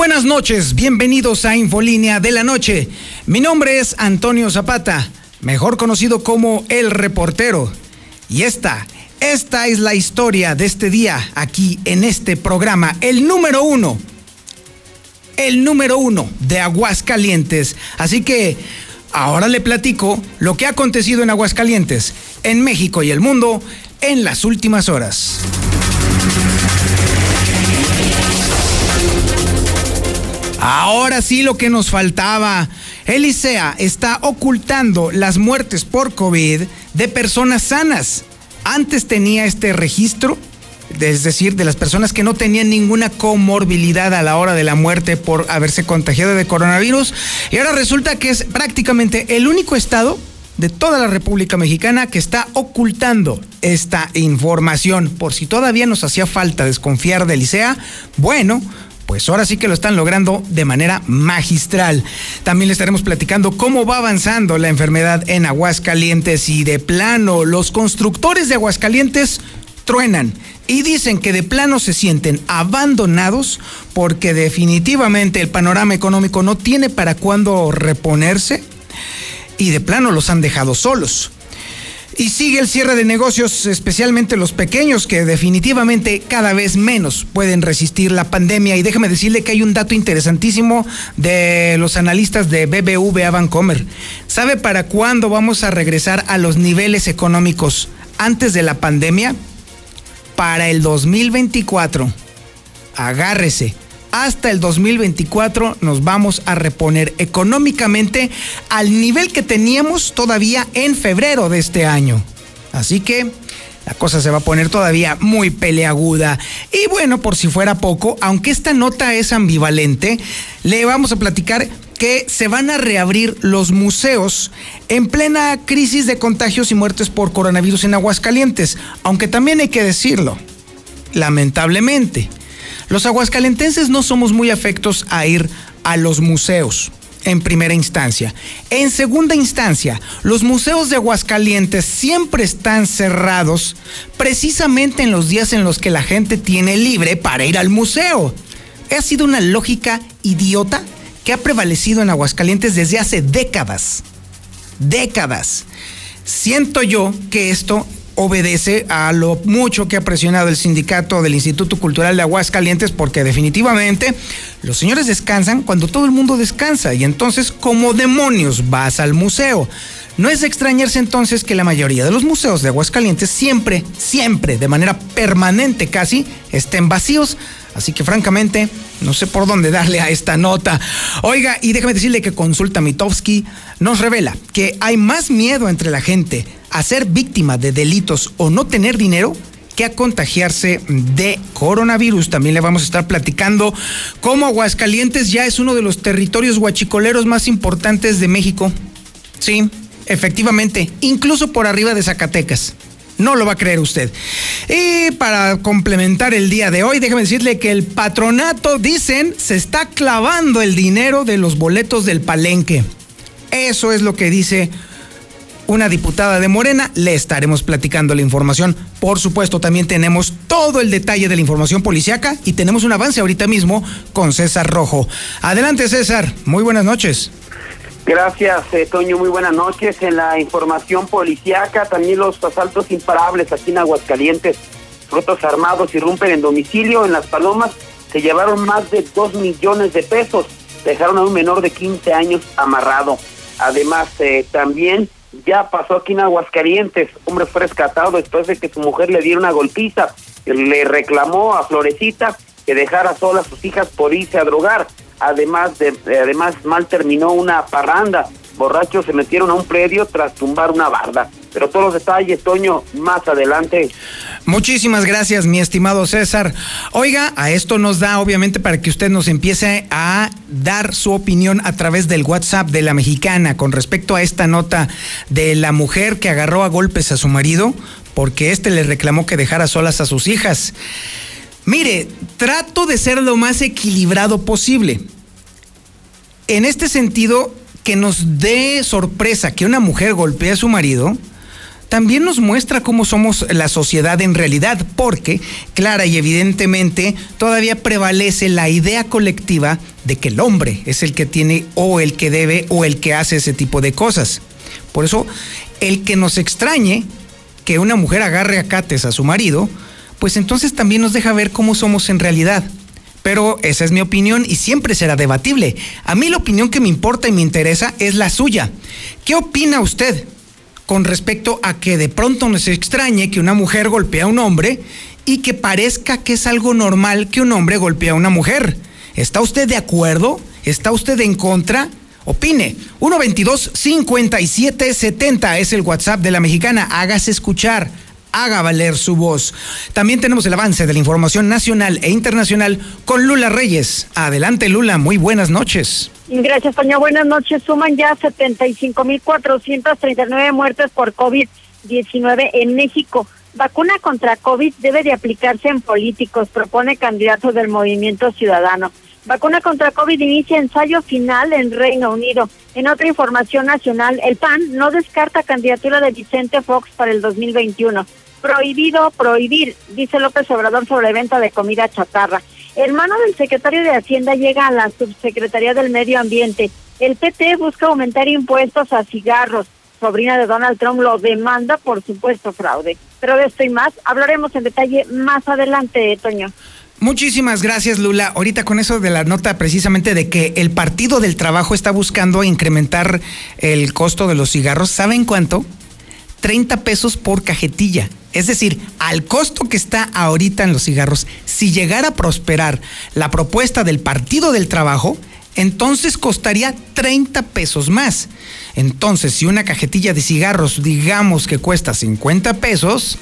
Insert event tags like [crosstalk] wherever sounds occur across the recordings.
Buenas noches, bienvenidos a Infolínea de la Noche. Mi nombre es Antonio Zapata, mejor conocido como El Reportero. Y esta, esta es la historia de este día aquí en este programa, el número uno. El número uno de Aguascalientes. Así que ahora le platico lo que ha acontecido en Aguascalientes, en México y el mundo en las últimas horas. Ahora sí lo que nos faltaba. Elisea está ocultando las muertes por COVID de personas sanas. Antes tenía este registro, es decir, de las personas que no tenían ninguna comorbilidad a la hora de la muerte por haberse contagiado de coronavirus. Y ahora resulta que es prácticamente el único estado de toda la República Mexicana que está ocultando esta información. Por si todavía nos hacía falta desconfiar de Elisea, bueno, pues ahora sí que lo están logrando de manera magistral. También le estaremos platicando cómo va avanzando la enfermedad en Aguascalientes y de plano los constructores de Aguascalientes truenan y dicen que de plano se sienten abandonados porque definitivamente el panorama económico no tiene para cuándo reponerse y de plano los han dejado solos. Y sigue el cierre de negocios, especialmente los pequeños, que definitivamente cada vez menos pueden resistir la pandemia. Y déjame decirle que hay un dato interesantísimo de los analistas de BBVA Bancomer. ¿Sabe para cuándo vamos a regresar a los niveles económicos antes de la pandemia? Para el 2024. Agárrese hasta el 2024 nos vamos a reponer económicamente al nivel que teníamos todavía en febrero de este año. Así que la cosa se va a poner todavía muy peleaguda. Y bueno, por si fuera poco, aunque esta nota es ambivalente, le vamos a platicar que se van a reabrir los museos en plena crisis de contagios y muertes por coronavirus en Aguascalientes. Aunque también hay que decirlo, lamentablemente los aguascalentenses no somos muy afectos a ir a los museos en primera instancia. En segunda instancia, los museos de Aguascalientes siempre están cerrados precisamente en los días en los que la gente tiene libre para ir al museo. Ha sido una lógica idiota que ha prevalecido en Aguascalientes desde hace décadas. Décadas. Siento yo que esto obedece a lo mucho que ha presionado el sindicato del Instituto Cultural de Aguascalientes porque definitivamente los señores descansan cuando todo el mundo descansa y entonces como demonios vas al museo. No es de extrañarse entonces que la mayoría de los museos de Aguascalientes siempre, siempre, de manera permanente casi, estén vacíos. Así que francamente, no sé por dónde darle a esta nota. Oiga, y déjame decirle que Consulta Mitowski nos revela que hay más miedo entre la gente a ser víctima de delitos o no tener dinero que a contagiarse de coronavirus. También le vamos a estar platicando cómo Aguascalientes ya es uno de los territorios guachicoleros más importantes de México. Sí, efectivamente, incluso por arriba de Zacatecas. No lo va a creer usted. Y para complementar el día de hoy, déjeme decirle que el patronato, dicen, se está clavando el dinero de los boletos del palenque. Eso es lo que dice una diputada de Morena. Le estaremos platicando la información. Por supuesto, también tenemos todo el detalle de la información policiaca y tenemos un avance ahorita mismo con César Rojo. Adelante, César. Muy buenas noches. Gracias, eh, Toño. Muy buenas noches. En la información policiaca, también los asaltos imparables aquí en Aguascalientes. Frutos armados irrumpen en domicilio en Las Palomas. Se llevaron más de dos millones de pesos. Dejaron a un menor de 15 años amarrado. Además, eh, también ya pasó aquí en Aguascalientes. Hombre fue rescatado después de que su mujer le diera una golpiza. Le reclamó a Florecita que dejara sola a sus hijas por irse a drogar. Además, de, además mal terminó una parranda. Borrachos se metieron a un predio tras tumbar una barda. Pero todos los detalles, Toño, más adelante. Muchísimas gracias, mi estimado César. Oiga, a esto nos da obviamente para que usted nos empiece a dar su opinión a través del WhatsApp de la mexicana con respecto a esta nota de la mujer que agarró a golpes a su marido porque éste le reclamó que dejara solas a sus hijas. Mire, trato de ser lo más equilibrado posible. En este sentido, que nos dé sorpresa que una mujer golpee a su marido, también nos muestra cómo somos la sociedad en realidad, porque, clara y evidentemente, todavía prevalece la idea colectiva de que el hombre es el que tiene o el que debe o el que hace ese tipo de cosas. Por eso, el que nos extrañe que una mujer agarre a cates a su marido, pues entonces también nos deja ver cómo somos en realidad. Pero esa es mi opinión y siempre será debatible. A mí la opinión que me importa y me interesa es la suya. ¿Qué opina usted con respecto a que de pronto nos extrañe que una mujer golpee a un hombre y que parezca que es algo normal que un hombre golpee a una mujer? ¿Está usted de acuerdo? ¿Está usted en contra? Opine. 122-5770 es el WhatsApp de la mexicana. Hágase escuchar haga valer su voz. También tenemos el avance de la información nacional e internacional con Lula Reyes. Adelante, Lula, muy buenas noches. Gracias, Toña. Buenas noches. Suman ya 75.439 muertes por COVID-19 en México. Vacuna contra COVID debe de aplicarse en políticos, propone candidato del Movimiento Ciudadano. Vacuna contra COVID inicia ensayo final en Reino Unido. En otra información nacional, el PAN no descarta candidatura de Vicente Fox para el 2021. Prohibido prohibir, dice López Obrador sobre venta de comida chatarra. Hermano del secretario de Hacienda llega a la subsecretaría del Medio Ambiente. El PT busca aumentar impuestos a cigarros. Sobrina de Donald Trump lo demanda por supuesto fraude. Pero de esto y más hablaremos en detalle más adelante, Toño. Muchísimas gracias, Lula. Ahorita con eso de la nota precisamente de que el Partido del Trabajo está buscando incrementar el costo de los cigarros, ¿saben cuánto? 30 pesos por cajetilla. Es decir, al costo que está ahorita en los cigarros, si llegara a prosperar la propuesta del Partido del Trabajo, entonces costaría 30 pesos más. Entonces, si una cajetilla de cigarros, digamos que cuesta 50 pesos,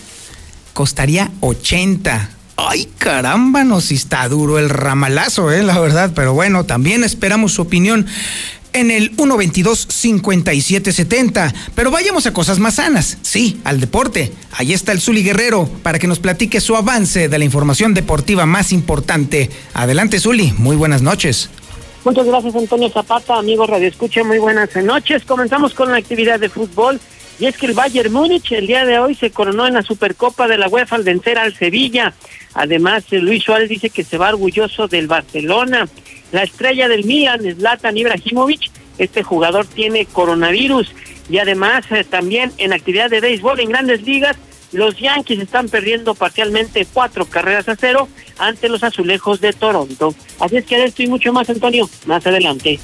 costaría 80. Ay, caramba, no si está duro el ramalazo, eh, la verdad, pero bueno, también esperamos su opinión en el 122-5770. Pero vayamos a cosas más sanas. Sí, al deporte. Ahí está el Zuli Guerrero para que nos platique su avance de la información deportiva más importante. Adelante, Zuli. Muy buenas noches. Muchas gracias, Antonio Zapata. Amigos Radio Escucha, muy buenas noches. Comenzamos con la actividad de fútbol. Y es que el Bayern Múnich el día de hoy se coronó en la Supercopa de la UEFA al vencer al Sevilla. Además, Luis Suárez dice que se va orgulloso del Barcelona. La estrella del Milan, Zlatan Ibrahimovic, este jugador tiene coronavirus y además eh, también en actividad de béisbol en grandes ligas, los Yankees están perdiendo parcialmente cuatro carreras a cero ante los azulejos de Toronto. Así es que de esto y mucho más, Antonio, más adelante.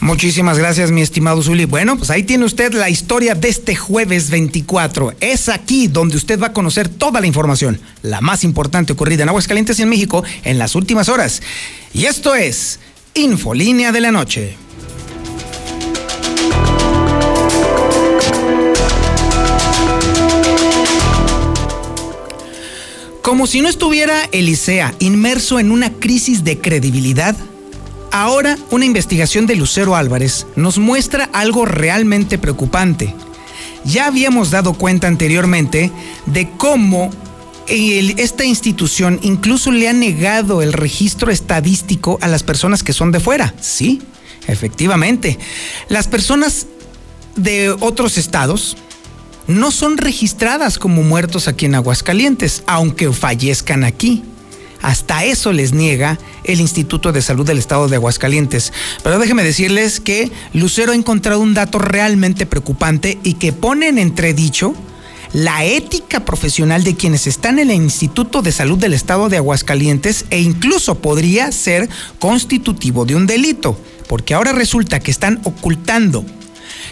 Muchísimas gracias, mi estimado Zuli. Bueno, pues ahí tiene usted la historia de este jueves 24. Es aquí donde usted va a conocer toda la información, la más importante ocurrida en Aguascalientes y en México en las últimas horas. Y esto es Infolínea de la Noche. Como si no estuviera Elisea inmerso en una crisis de credibilidad, ahora una investigación de Lucero Álvarez nos muestra algo realmente preocupante. Ya habíamos dado cuenta anteriormente de cómo esta institución incluso le ha negado el registro estadístico a las personas que son de fuera. Sí, efectivamente. Las personas de otros estados, no son registradas como muertos aquí en Aguascalientes, aunque fallezcan aquí. Hasta eso les niega el Instituto de Salud del Estado de Aguascalientes. Pero déjenme decirles que Lucero ha encontrado un dato realmente preocupante y que pone en entredicho la ética profesional de quienes están en el Instituto de Salud del Estado de Aguascalientes e incluso podría ser constitutivo de un delito, porque ahora resulta que están ocultando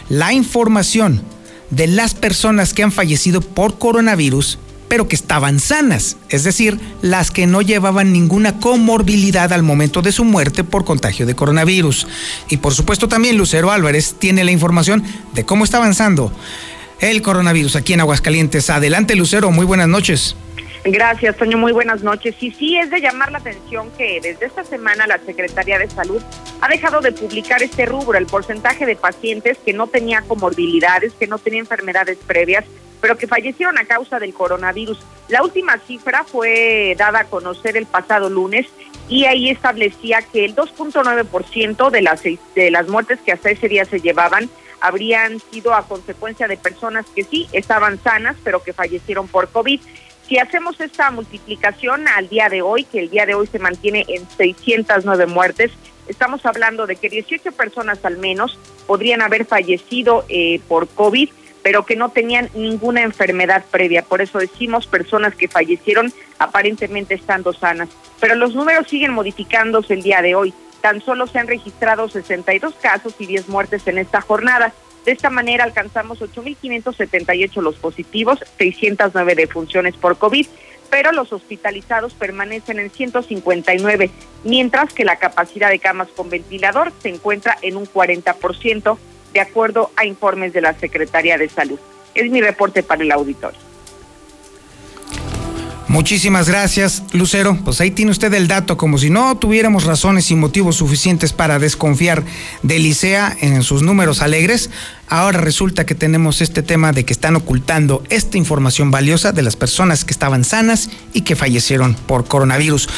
la información de las personas que han fallecido por coronavirus, pero que estaban sanas, es decir, las que no llevaban ninguna comorbilidad al momento de su muerte por contagio de coronavirus. Y por supuesto también Lucero Álvarez tiene la información de cómo está avanzando el coronavirus aquí en Aguascalientes. Adelante, Lucero, muy buenas noches. Gracias, Toño. Muy buenas noches. Y sí, es de llamar la atención que desde esta semana la Secretaría de Salud ha dejado de publicar este rubro, el porcentaje de pacientes que no tenía comorbilidades, que no tenía enfermedades previas, pero que fallecieron a causa del coronavirus. La última cifra fue dada a conocer el pasado lunes y ahí establecía que el 2.9% de las, de las muertes que hasta ese día se llevaban habrían sido a consecuencia de personas que sí estaban sanas, pero que fallecieron por COVID. Si hacemos esta multiplicación al día de hoy, que el día de hoy se mantiene en 609 muertes, estamos hablando de que 18 personas al menos podrían haber fallecido eh, por COVID, pero que no tenían ninguna enfermedad previa. Por eso decimos personas que fallecieron aparentemente estando sanas. Pero los números siguen modificándose el día de hoy. Tan solo se han registrado 62 casos y 10 muertes en esta jornada. De esta manera alcanzamos 8.578 los positivos, 609 defunciones por COVID, pero los hospitalizados permanecen en 159, mientras que la capacidad de camas con ventilador se encuentra en un 40%, de acuerdo a informes de la Secretaría de Salud. Es mi reporte para el auditorio. Muchísimas gracias, Lucero. Pues ahí tiene usted el dato, como si no tuviéramos razones y motivos suficientes para desconfiar de Licea en sus números alegres. Ahora resulta que tenemos este tema de que están ocultando esta información valiosa de las personas que estaban sanas y que fallecieron por coronavirus.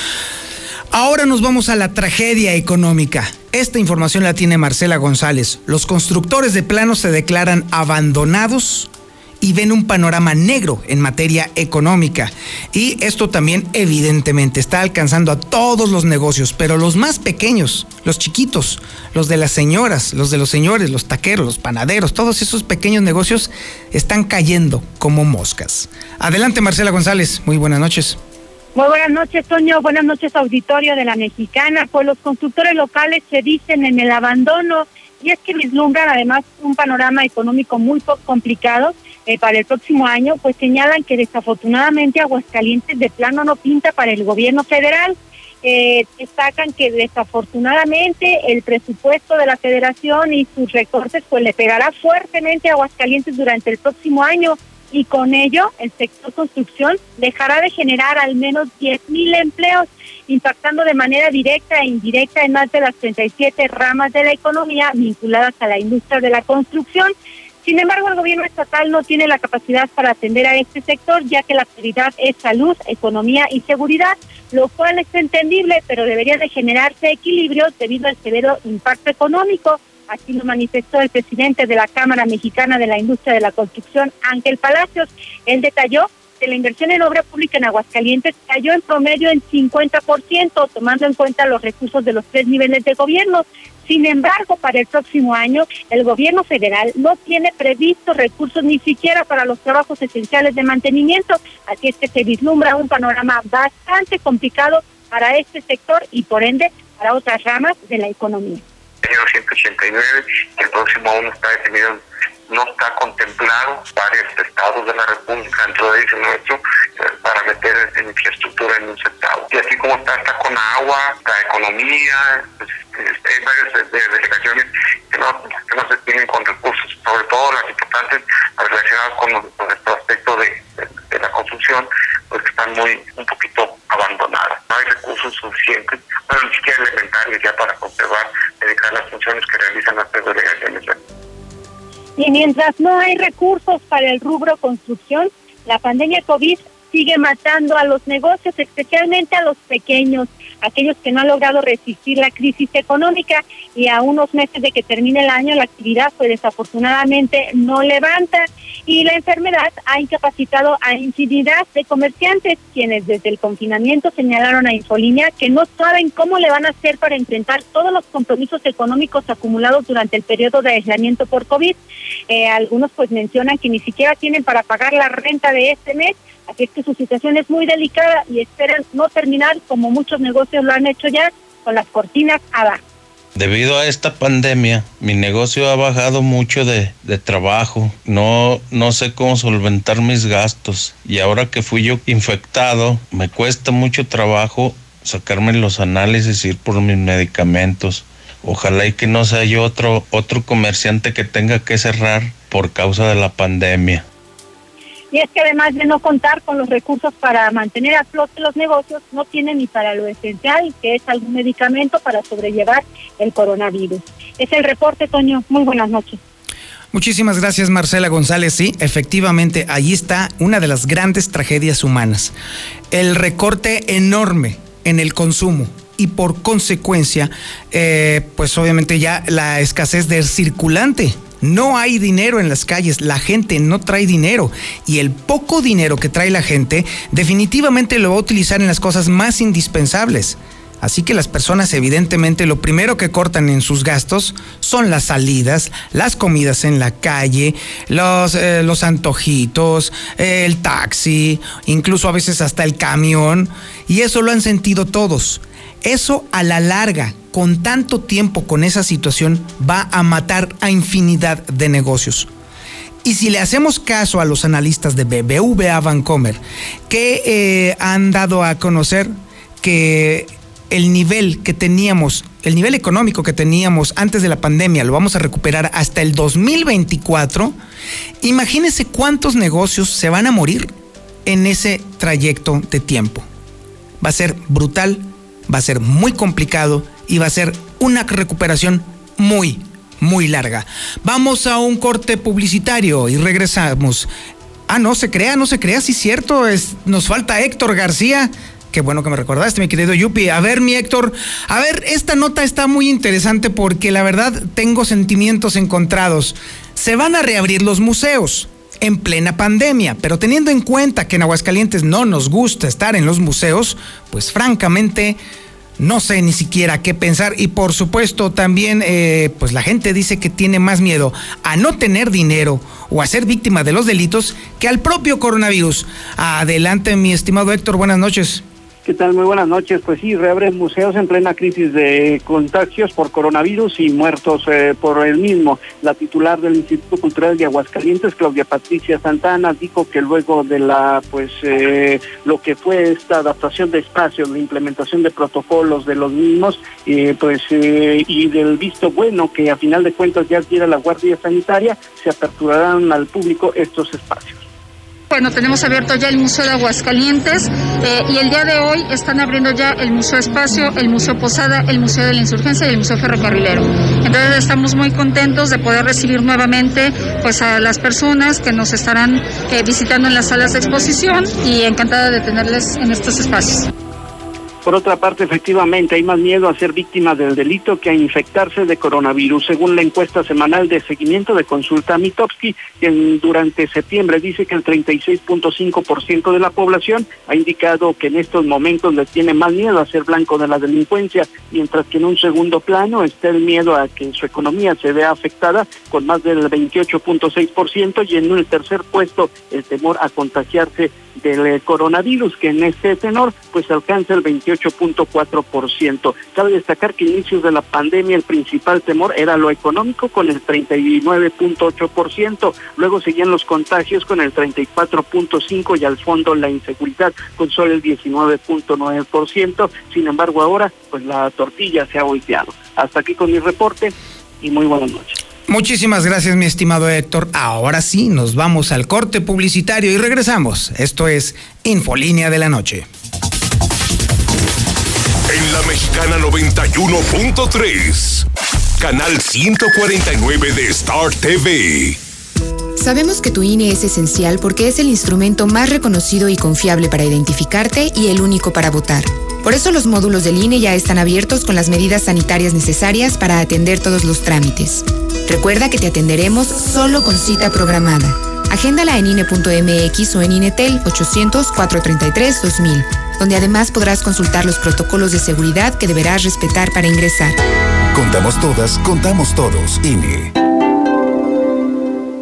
Ahora nos vamos a la tragedia económica. Esta información la tiene Marcela González. Los constructores de planos se declaran abandonados y ven un panorama negro en materia económica. Y esto también evidentemente está alcanzando a todos los negocios, pero los más pequeños, los chiquitos, los de las señoras, los de los señores, los taqueros, los panaderos, todos esos pequeños negocios están cayendo como moscas. Adelante Marcela González, muy buenas noches. Muy buenas noches, Toño. Buenas noches, auditorio de la Mexicana. Pues los constructores locales se dicen en el abandono y es que vislumbran además un panorama económico muy complicado eh, para el próximo año, pues señalan que desafortunadamente Aguascalientes de plano no pinta para el gobierno federal. Eh, destacan que desafortunadamente el presupuesto de la federación y sus recortes pues le pegará fuertemente a Aguascalientes durante el próximo año y con ello el sector construcción dejará de generar al menos 10 mil empleos, impactando de manera directa e indirecta en más de las 37 ramas de la economía vinculadas a la industria de la construcción. Sin embargo, el gobierno estatal no tiene la capacidad para atender a este sector, ya que la prioridad es salud, economía y seguridad, lo cual es entendible, pero debería de generarse equilibrios debido al severo impacto económico. Así lo manifestó el presidente de la Cámara Mexicana de la Industria de la Construcción, Ángel Palacios. Él detalló que la inversión en obra pública en Aguascalientes cayó en promedio en 50%, tomando en cuenta los recursos de los tres niveles de gobierno. Sin embargo, para el próximo año, el gobierno federal no tiene previsto recursos ni siquiera para los trabajos esenciales de mantenimiento, así es que se vislumbra un panorama bastante complicado para este sector y por ende para otras ramas de la economía. Año 189, el próximo año está definido no está contemplado varios estados de la República, dentro de nuestro, eh, para meter infraestructura en un centavo. Y así como está, está con agua, la economía, pues, hay varias delegaciones que no, que no se tienen con recursos, sobre todo las importantes relacionadas con, nuestro aspecto de, la construcción, pues que están muy un poquito abandonadas. No hay recursos suficientes, bueno, ni siquiera elementarios ya para conservar, dedicar las funciones que realizan las delegaciones. Y mientras no hay recursos para el rubro construcción, la pandemia COVID sigue matando a los negocios, especialmente a los pequeños aquellos que no han logrado resistir la crisis económica y a unos meses de que termine el año la actividad pues desafortunadamente no levanta y la enfermedad ha incapacitado a infinidad de comerciantes quienes desde el confinamiento señalaron a Infolínea que no saben cómo le van a hacer para enfrentar todos los compromisos económicos acumulados durante el periodo de aislamiento por COVID. Eh, algunos pues mencionan que ni siquiera tienen para pagar la renta de este mes Así es que su situación es muy delicada y esperan no terminar como muchos negocios lo han hecho ya con las cortinas abajo. Debido a esta pandemia, mi negocio ha bajado mucho de, de, trabajo. No, no sé cómo solventar mis gastos. Y ahora que fui yo infectado, me cuesta mucho trabajo sacarme los análisis, ir por mis medicamentos. Ojalá y que no sea yo otro, otro comerciante que tenga que cerrar por causa de la pandemia. Y es que además de no contar con los recursos para mantener a flote los negocios, no tienen ni para lo esencial, que es algún medicamento para sobrellevar el coronavirus. Es el reporte, Toño. Muy buenas noches. Muchísimas gracias Marcela González. Sí, efectivamente, ahí está una de las grandes tragedias humanas. El recorte enorme en el consumo y por consecuencia, eh, pues obviamente ya la escasez del circulante. No hay dinero en las calles, la gente no trae dinero y el poco dinero que trae la gente definitivamente lo va a utilizar en las cosas más indispensables. Así que las personas evidentemente lo primero que cortan en sus gastos son las salidas, las comidas en la calle, los, eh, antojitos, el taxi, incluso a veces hasta el camión. Y eso lo han sentido todos. Eso a la larga, con tanto tiempo con esa situación, va a matar a infinidad de negocios. Y si le hacemos caso a los analistas de BBVA Vancomer, que eh, han dado a conocer que el nivel que teníamos, el nivel económico que teníamos antes de la pandemia, lo vamos a recuperar hasta el 2024, imagínense cuántos negocios se van a morir en ese trayecto de tiempo. Va a ser brutal, va a ser muy complicado y va a ser una recuperación muy, muy larga. Vamos a un corte publicitario y regresamos. Ah, no se crea, no se crea, sí cierto, es, nos falta Héctor García. Qué bueno que me recordaste, mi querido Yupi. A ver, mi Héctor, a ver, esta nota está muy interesante porque la verdad tengo sentimientos encontrados. Se van a reabrir los museos en plena pandemia, pero teniendo en cuenta que en Aguascalientes no nos gusta estar en los museos, pues francamente no sé ni siquiera qué pensar y por supuesto también eh, pues la gente dice que tiene más miedo a no tener dinero o a ser víctima de los delitos que al propio coronavirus. Adelante mi estimado Héctor, buenas noches. ¿Qué tal? Muy buenas noches. Pues sí, reabren museos en plena crisis de contagios por coronavirus y muertos eh, por el mismo. La titular del Instituto Cultural de Aguascalientes, Claudia Patricia Santana, dijo que luego de la, pues, eh, lo que fue esta adaptación de espacios, la implementación de protocolos de los mismos, eh, pues, y del visto bueno que a final de cuentas ya adquiere la Guardia Sanitaria, se aperturarán al público estos espacios. Bueno, tenemos abierto ya el Museo de Aguascalientes eh, y el día de hoy están abriendo ya el Museo Espacio, el Museo Posada, el Museo de la Insurgencia y el Museo Ferrocarrilero. Entonces estamos muy contentos de poder recibir nuevamente pues a las personas que nos estarán eh, visitando en las salas de exposición y encantada de tenerles en estos espacios. Por otra parte, efectivamente, hay más miedo a ser víctima del delito que a infectarse de coronavirus. Según la encuesta semanal de seguimiento de consulta Mitowski, quien durante septiembre dice que el 36.5% de la población ha indicado que en estos momentos le tiene más miedo a ser blanco de la delincuencia, mientras que en un segundo plano está el miedo a que su economía se vea afectada con más del 28.6% y en un tercer puesto el temor a contagiarse del coronavirus, que en este tenor pues alcanza el 28.4%. Cabe destacar que inicios de la pandemia el principal temor era lo económico con el 39.8%, luego seguían los contagios con el 34.5% y al fondo la inseguridad con solo el 19.9%. Sin embargo, ahora pues la tortilla se ha volteado. Hasta aquí con mi reporte y muy buenas noches. Muchísimas gracias, mi estimado Héctor. Ahora sí, nos vamos al corte publicitario y regresamos. Esto es Infolínea de la Noche. En la Mexicana 91.3, canal 149 de Star TV. Sabemos que tu INE es esencial porque es el instrumento más reconocido y confiable para identificarte y el único para votar. Por eso los módulos del INE ya están abiertos con las medidas sanitarias necesarias para atender todos los trámites. Recuerda que te atenderemos solo con cita programada. Agéndala en INE.mx o en INETEL 800-433-2000, donde además podrás consultar los protocolos de seguridad que deberás respetar para ingresar. Contamos todas, contamos todos, INE.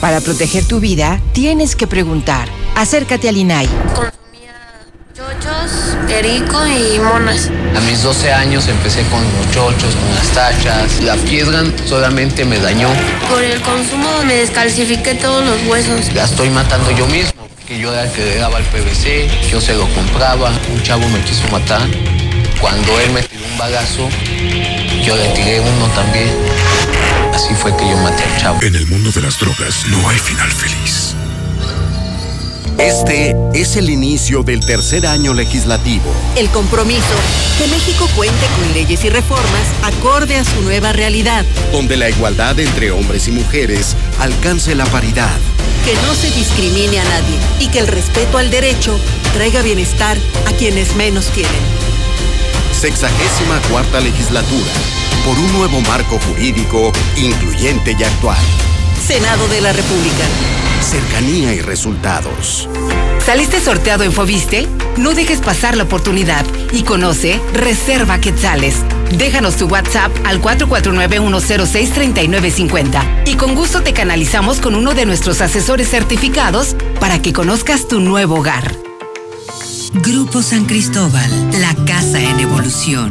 Para proteger tu vida, tienes que preguntar. Acércate al INAI. Chochos, erico y monas. A mis 12 años empecé con los chochos, con las tachas. La piedra solamente me dañó. Por el consumo me descalcifiqué todos los huesos. La estoy matando yo mismo. Que yo era el que le daba el PVC, yo se lo compraba. Un chavo me quiso matar. Cuando él me tiró un bagazo, yo le tiré uno también. Así fue que yo maté al chavo. En el mundo de las drogas no hay final feliz. Este es el inicio del tercer año legislativo. El compromiso, que México cuente con leyes y reformas acorde a su nueva realidad. Donde la igualdad entre hombres y mujeres alcance la paridad. Que no se discrimine a nadie y que el respeto al derecho traiga bienestar a quienes menos tienen. Sexagésima cuarta legislatura. Por un nuevo marco jurídico incluyente y actual. Senado de la República. Cercanía y resultados. ¿Saliste sorteado en Fobiste? No dejes pasar la oportunidad y conoce Reserva Quetzales. Déjanos tu WhatsApp al 449-106-3950 y con gusto te canalizamos con uno de nuestros asesores certificados para que conozcas tu nuevo hogar. Grupo San Cristóbal, la casa en evolución.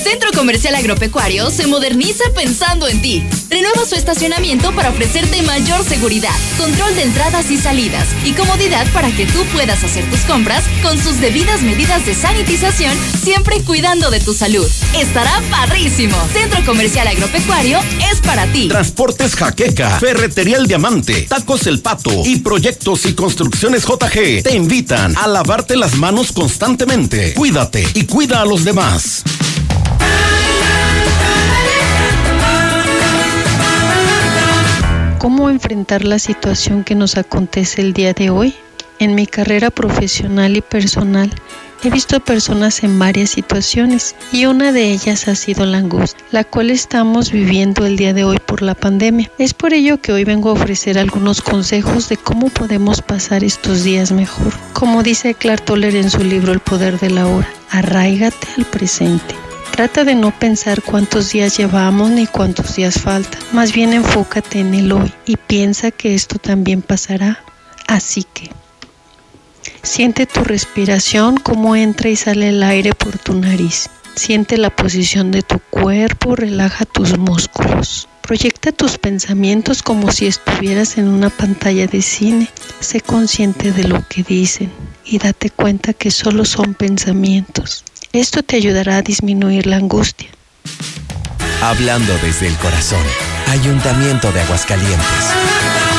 Centro Comercial Agropecuario se moderniza pensando en ti. Renueva su estacionamiento para ofrecerte mayor seguridad, control de entradas y salidas y comodidad para que tú puedas hacer tus compras con sus debidas medidas de sanitización, siempre cuidando de tu salud. Estará padrísimo. Centro Comercial Agropecuario es para ti. Transportes Jaqueca, Ferretería El Diamante, Tacos El Pato y Proyectos y Construcciones JG te invitan a lavarte las manos constantemente. Cuídate y cuida a los demás. ¿Cómo enfrentar la situación que nos acontece el día de hoy? En mi carrera profesional y personal he visto personas en varias situaciones y una de ellas ha sido la angustia, la cual estamos viviendo el día de hoy por la pandemia. Es por ello que hoy vengo a ofrecer algunos consejos de cómo podemos pasar estos días mejor. Como dice Clark Toller en su libro El poder de la hora, arraigate al presente. Trata de no pensar cuántos días llevamos ni cuántos días faltan. Más bien enfócate en el hoy y piensa que esto también pasará. Así que siente tu respiración, cómo entra y sale el aire por tu nariz. Siente la posición de tu cuerpo, relaja tus músculos. Proyecta tus pensamientos como si estuvieras en una pantalla de cine. Sé consciente de lo que dicen y date cuenta que solo son pensamientos. Esto te ayudará a disminuir la angustia. Hablando desde el corazón, Ayuntamiento de Aguascalientes.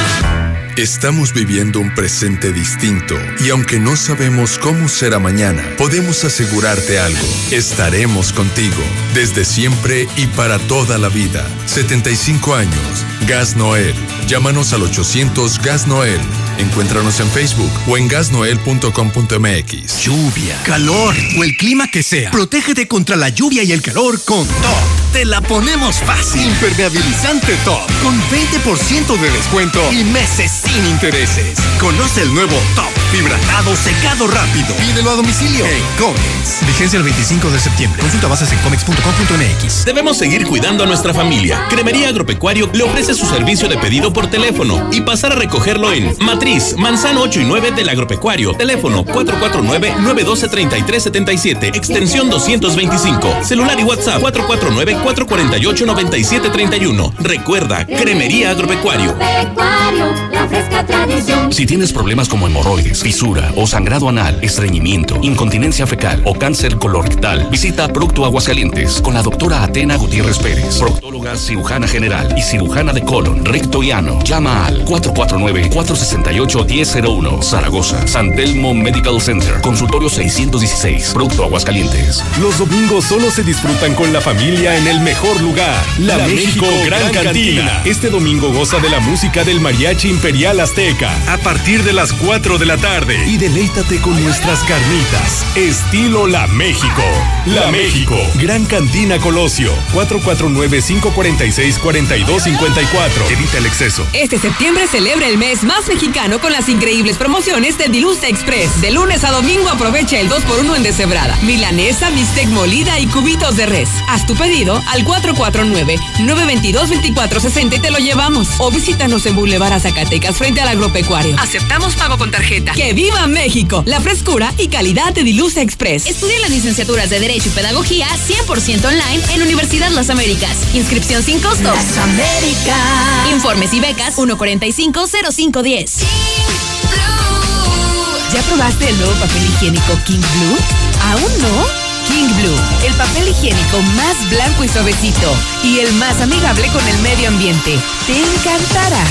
Estamos viviendo un presente distinto y aunque no sabemos cómo será mañana, podemos asegurarte algo. Estaremos contigo desde siempre y para toda la vida. 75 años. Gas Noel. Llámanos al 800 Gas Noel. Encuéntranos en Facebook o en gasnoel.com.mx. Lluvia, calor o el clima que sea. Protégete contra la lluvia y el calor con Top. Te la ponemos fácil. Impermeabilizante Top. Con 20% de descuento y meses sin intereses. Conoce el nuevo Top. Fibratado secado rápido. Pídelo a domicilio en Comex. Vigencia el 25 de septiembre. Consulta bases en comex.com.mx. Debemos seguir cuidando a nuestra familia. Cremería Agropecuario le ofrece su servicio de pedido por teléfono y pasar a recogerlo en Matriz, Manzano 8 y 9 del Agropecuario. Teléfono 449-912-3377, extensión 225. Celular y WhatsApp 449-448-9731. Recuerda, Cremería Agropecuario. Si tienes problemas como hemorroides, fisura o sangrado anal, estreñimiento, incontinencia fecal o cáncer colorectal, visita Procto Aguascalientes con la doctora Atena Gutiérrez Pérez, proctóloga cirujana general y cirujana de colon, recto y ano. Llama al 449 460 668-1001. Zaragoza. San Telmo Medical Center. Consultorio 616. Producto Aguascalientes. Los domingos solo se disfrutan con la familia en el mejor lugar. La, México, Gran, Cantina. Este domingo goza de la música del Mariachi Imperial Azteca. A partir de las 4 de la tarde. Y deleítate con nuestras carnitas. Estilo La México. La México. Gran Cantina Colosio. 449-546-4254. Evita el exceso. Este septiembre celebra el mes más mexicano con las increíbles promociones de Dilusa Express. De lunes a domingo aprovecha el 2x1 en deshebrada, milanesa, bistec molida y cubitos de res. Haz tu pedido al 449-922-2460 y te lo llevamos. O visítanos en Boulevard Zacatecas frente al agropecuario. Aceptamos pago con tarjeta. ¡Que viva México! La frescura y calidad de Dilusa Express. Estudia las licenciaturas de Derecho y Pedagogía 100% online en Universidad Las Américas. Inscripción sin costo. Las Américas. Informes y becas 1450510. ¿Ya probaste el nuevo papel higiénico King Blue? ¿Aún no? King Blue, el papel higiénico más blanco y suavecito y el más amigable con el medio ambiente. Te encantará.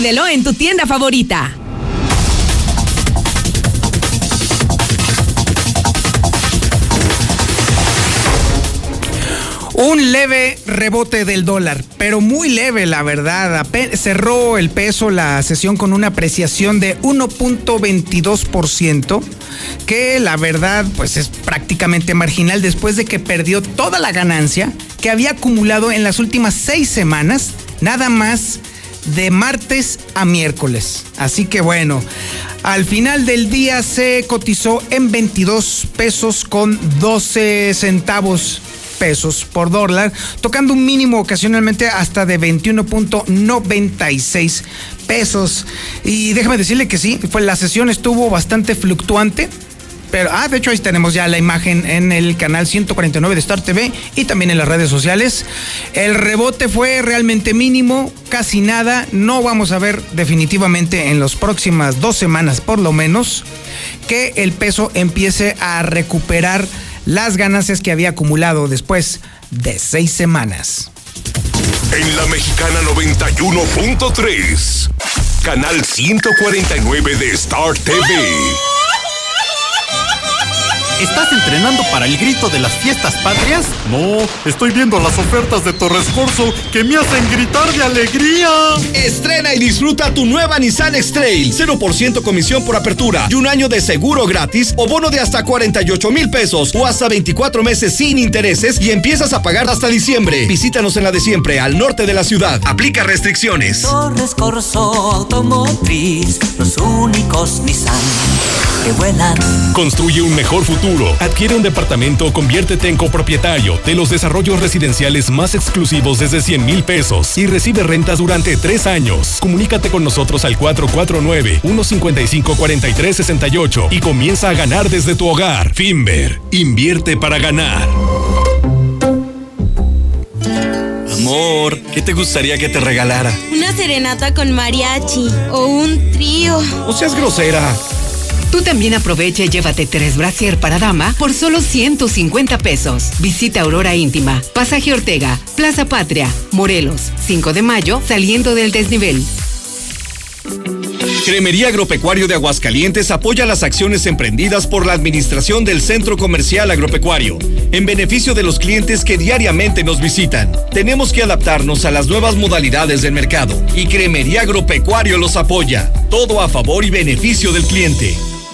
Pídelo en tu tienda favorita. Un leve rebote del dólar, pero muy leve, la verdad. cerró el peso la sesión con una apreciación de 1.22%, que la verdad, pues es prácticamente marginal después de que perdió toda la ganancia que había acumulado en las últimas seis semanas, nada más de martes a miércoles. Así que bueno, al final del día se cotizó en 22 pesos con 12 centavos pesos por dólar, tocando un mínimo ocasionalmente hasta de 21.96 pesos. Y déjame decirle que sí, fue, la sesión estuvo bastante fluctuante. Pero, ah, de hecho ahí tenemos ya la imagen en el canal 149 de Star TV y también en las redes sociales. El rebote fue realmente mínimo, casi nada. No vamos a ver definitivamente en las próximas dos semanas por lo menos que el peso empiece a recuperar las ganancias que había acumulado después de seis semanas. En la mexicana 91.3, canal 149 de Star TV. ¿Estás entrenando para el grito de las fiestas patrias? No, estoy viendo las ofertas de Torres Corso que me hacen gritar de alegría. Estrena y disfruta tu nueva Nissan X-Trail. 0% comisión por apertura y un año de seguro gratis o bono de hasta 48 mil pesos o hasta 24 meses sin intereses y empiezas a pagar hasta diciembre. Visítanos en la de siempre, al norte de la ciudad. Aplica restricciones. Torres Corso Automotriz, los únicos Nissan que vuelan. Construye un mejor futuro Adquiere un departamento o conviértete en copropietario de los desarrollos residenciales más exclusivos desde 100 mil pesos y recibe rentas durante tres años. Comunícate con nosotros al 449-155-4368 y comienza a ganar desde tu hogar. Finver, invierte para ganar. Amor, ¿qué te gustaría que te regalara? Una serenata con mariachi o un trío. No seas grosera. Tú también aprovecha y llévate tres brasier para dama por solo 150 pesos. Visita Aurora Íntima, Pasaje Ortega, Plaza Patria, Morelos, 5 de mayo, saliendo del desnivel. Cremería Agropecuario de Aguascalientes apoya las acciones emprendidas por la administración del Centro Comercial Agropecuario, en beneficio de los clientes que diariamente nos visitan. Tenemos que adaptarnos a las nuevas modalidades del mercado y Cremería Agropecuario los apoya. Todo a favor y beneficio del cliente.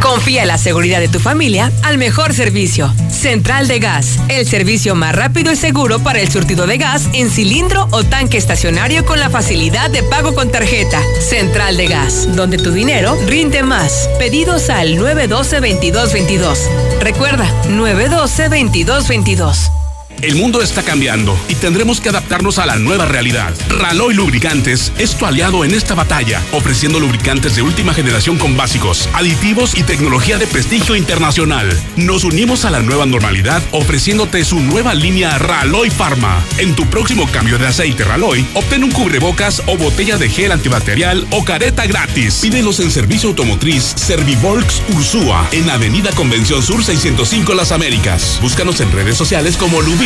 Confía en la seguridad de tu familia al mejor servicio. Central de Gas, el servicio más rápido y seguro para el surtido de gas en cilindro o tanque estacionario con la facilidad de pago con tarjeta. Central de Gas, donde tu dinero rinde más. Pedidos al 912-2222. Recuerda, 912-2222. El mundo está cambiando y tendremos que adaptarnos a la nueva realidad. Raloy Lubricantes es tu aliado en esta batalla, ofreciendo lubricantes de última generación con básicos, aditivos y tecnología de prestigio internacional. Nos unimos a la nueva normalidad ofreciéndote su nueva línea Raloy Pharma. En tu próximo cambio de aceite Raloy, obtén un cubrebocas o botella de gel antibacterial o careta gratis. Pídelos en servicio automotriz Servivolks Ursúa en Avenida Convención Sur 605 Las Américas. Búscanos en redes sociales como Lubi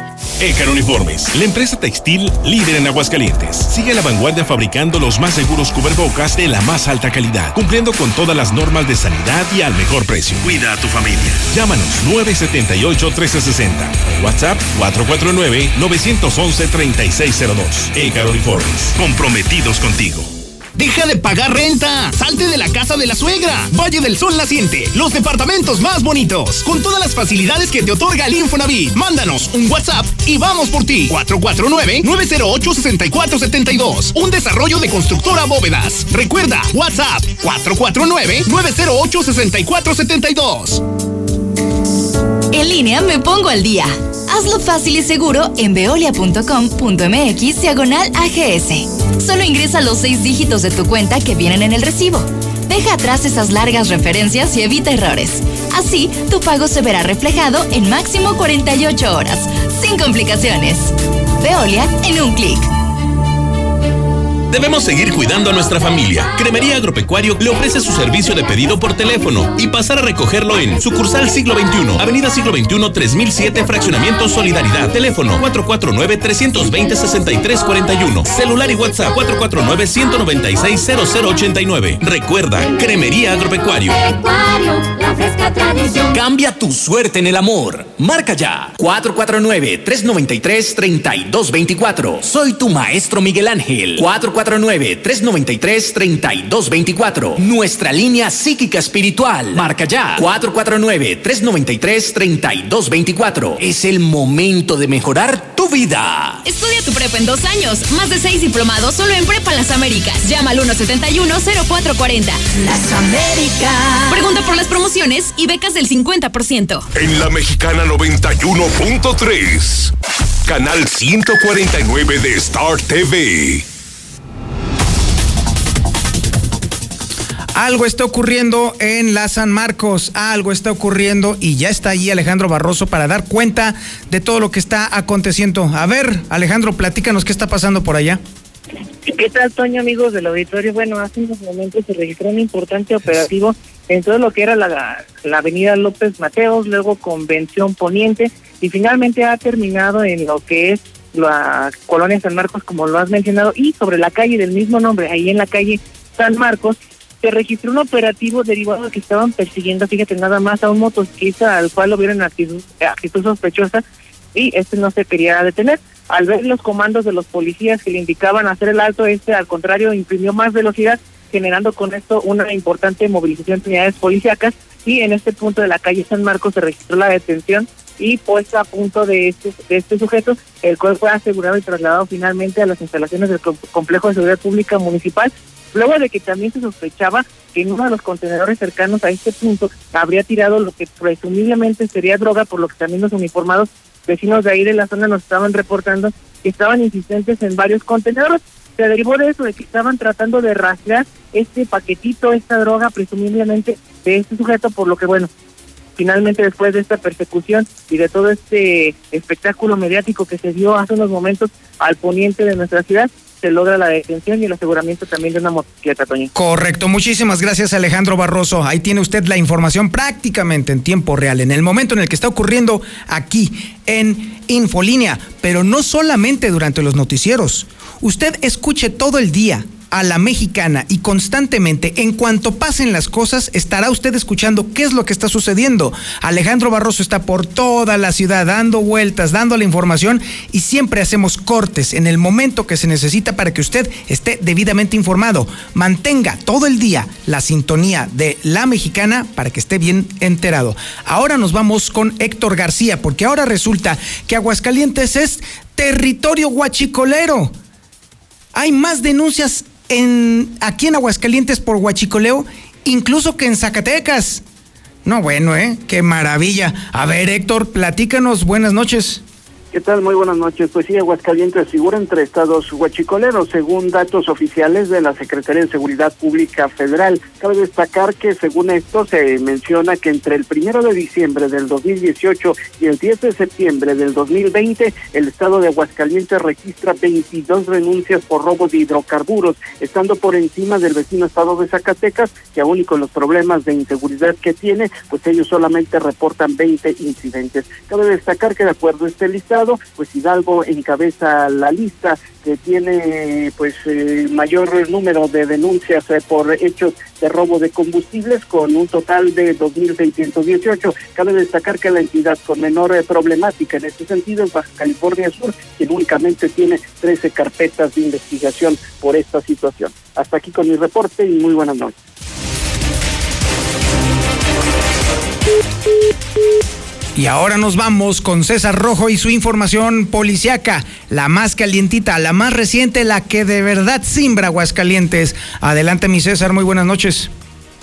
Ecar Uniformes, la empresa textil líder en Aguascalientes. Sigue a la vanguardia fabricando los más seguros cubrebocas de la más alta calidad, cumpliendo con todas las normas de sanidad y al mejor precio. Cuida a tu familia. Llámanos 978-1360. WhatsApp 449-911-3602. Ecar Uniformes, comprometidos contigo. Deja de pagar renta. Salte de la casa de la suegra. Valle del Sol Naciente. Los departamentos más bonitos. Con todas las facilidades que te otorga el Infonavit. Mándanos un WhatsApp y vamos por ti. 449-908-6472. Un desarrollo de constructora bóvedas. Recuerda, WhatsApp 449-908-6472. En línea me pongo al día. Hazlo fácil y seguro en veolia.com.mx diagonal AGS. Solo ingresa los seis dígitos de tu cuenta que vienen en el recibo. Deja atrás esas largas referencias y evita errores. Así, tu pago se verá reflejado en máximo 48 horas, sin complicaciones. Veolia en un clic. Debemos seguir cuidando a nuestra familia. Cremería Agropecuario le ofrece su servicio de pedido por teléfono y pasar a recogerlo en sucursal Siglo XXI, Avenida Siglo XXI 3007, Fraccionamiento Solidaridad. Teléfono 449-320-6341. Celular y WhatsApp 449-196-0089. Recuerda, Cremería Agropecuario. Cambia tu suerte en el amor. Marca ya 449-393-3224. Soy tu maestro Miguel Ángel. 449-393-3224. Nuestra línea psíquica espiritual. Marca ya 449-393-3224. Es el momento de mejorar tu vida. Estudia tu prepa en dos años. Más de seis diplomados solo en Prepa Las Américas. Llama al 171-0440. Las Américas. Pregunta por las promociones y becas del 50%. En la Mexicana 91.3. Canal 149 de Star TV. Algo está ocurriendo en la San Marcos, algo está ocurriendo y ya está allí Alejandro Barroso para dar cuenta de todo lo que está aconteciendo. A ver, Alejandro, platícanos qué está pasando por allá. ¿Qué tal, Toño, amigos del auditorio? Bueno, hace unos momentos se registró un importante operativo en todo lo que era la, la avenida López Mateos, luego Convención Poniente, y finalmente ha terminado en lo que es la colonia San Marcos, como lo has mencionado, y sobre la calle del mismo nombre, ahí en la calle San Marcos, se registró un operativo derivado de que estaban persiguiendo, fíjate, nada más a un motociclista al cual lo vieron actitud, actitud sospechosa y este no se quería detener. Al ver los comandos de los policías que le indicaban hacer el alto, este al contrario imprimió más velocidad, generando con esto una importante movilización de unidades policíacas y en este punto de la calle San Marcos se registró la detención y puesta a punto de este, de este sujeto, el cual fue asegurado y trasladado finalmente a las instalaciones del complejo de seguridad pública municipal luego de que también se sospechaba que en uno de los contenedores cercanos a este punto habría tirado lo que presumiblemente sería droga, por lo que también los uniformados vecinos de ahí de la zona nos estaban reportando que estaban insistentes en varios contenedores. Se derivó de eso, de que estaban tratando de rastrear este paquetito, esta droga, presumiblemente de este sujeto, por lo que, bueno, finalmente después de esta persecución y de todo este espectáculo mediático que se dio hace unos momentos al poniente de nuestra ciudad, se logra la detención y el aseguramiento también de una motocicleta, Toño. Correcto, muchísimas gracias Alejandro Barroso. Ahí tiene usted la información prácticamente en tiempo real, en el momento en el que está ocurriendo aquí en Infolínea, pero no solamente durante los noticieros. Usted escuche todo el día a la mexicana y constantemente, en cuanto pasen las cosas, estará usted escuchando qué es lo que está sucediendo. Alejandro Barroso está por toda la ciudad dando vueltas, dando la información y siempre hacemos cortes en el momento que se necesita para que usted esté debidamente informado. Mantenga todo el día la sintonía de la mexicana para que esté bien enterado. Ahora nos vamos con Héctor García, porque ahora resulta que Aguascalientes es territorio guachicolero. Hay más denuncias aquí en Aguascalientes por huachicoleo, incluso que en Zacatecas. No, bueno, ¿eh? Qué maravilla. A ver, Héctor, platícanos. Buenas noches. ¿Qué tal? Muy buenas noches. Pues sí, Aguascalientes figura entre estados huachicoleros, según datos oficiales de la Secretaría de Seguridad Pública Federal. Cabe destacar que, según esto, se menciona que entre el primero de diciembre del 2018 y el 10 de septiembre del 2020, el estado de Aguascalientes registra 22 renuncias por robo de hidrocarburos, estando por encima del vecino estado de Zacatecas, que aún y con los problemas de inseguridad que tiene, pues ellos solamente reportan 20 incidentes. Cabe destacar que, de acuerdo a este listado, pues Hidalgo encabeza la lista que tiene pues eh, mayor número de denuncias eh, por hechos de robo de combustibles con un total de 2.618. Cabe destacar que la entidad con menor eh, problemática en este sentido es Baja California Sur, que únicamente tiene 13 carpetas de investigación por esta situación. Hasta aquí con mi reporte y muy buenas noches. Y ahora nos vamos con César Rojo y su información policiaca, la más calientita, la más reciente, la que de verdad simbra Aguascalientes. Adelante, mi César, muy buenas noches.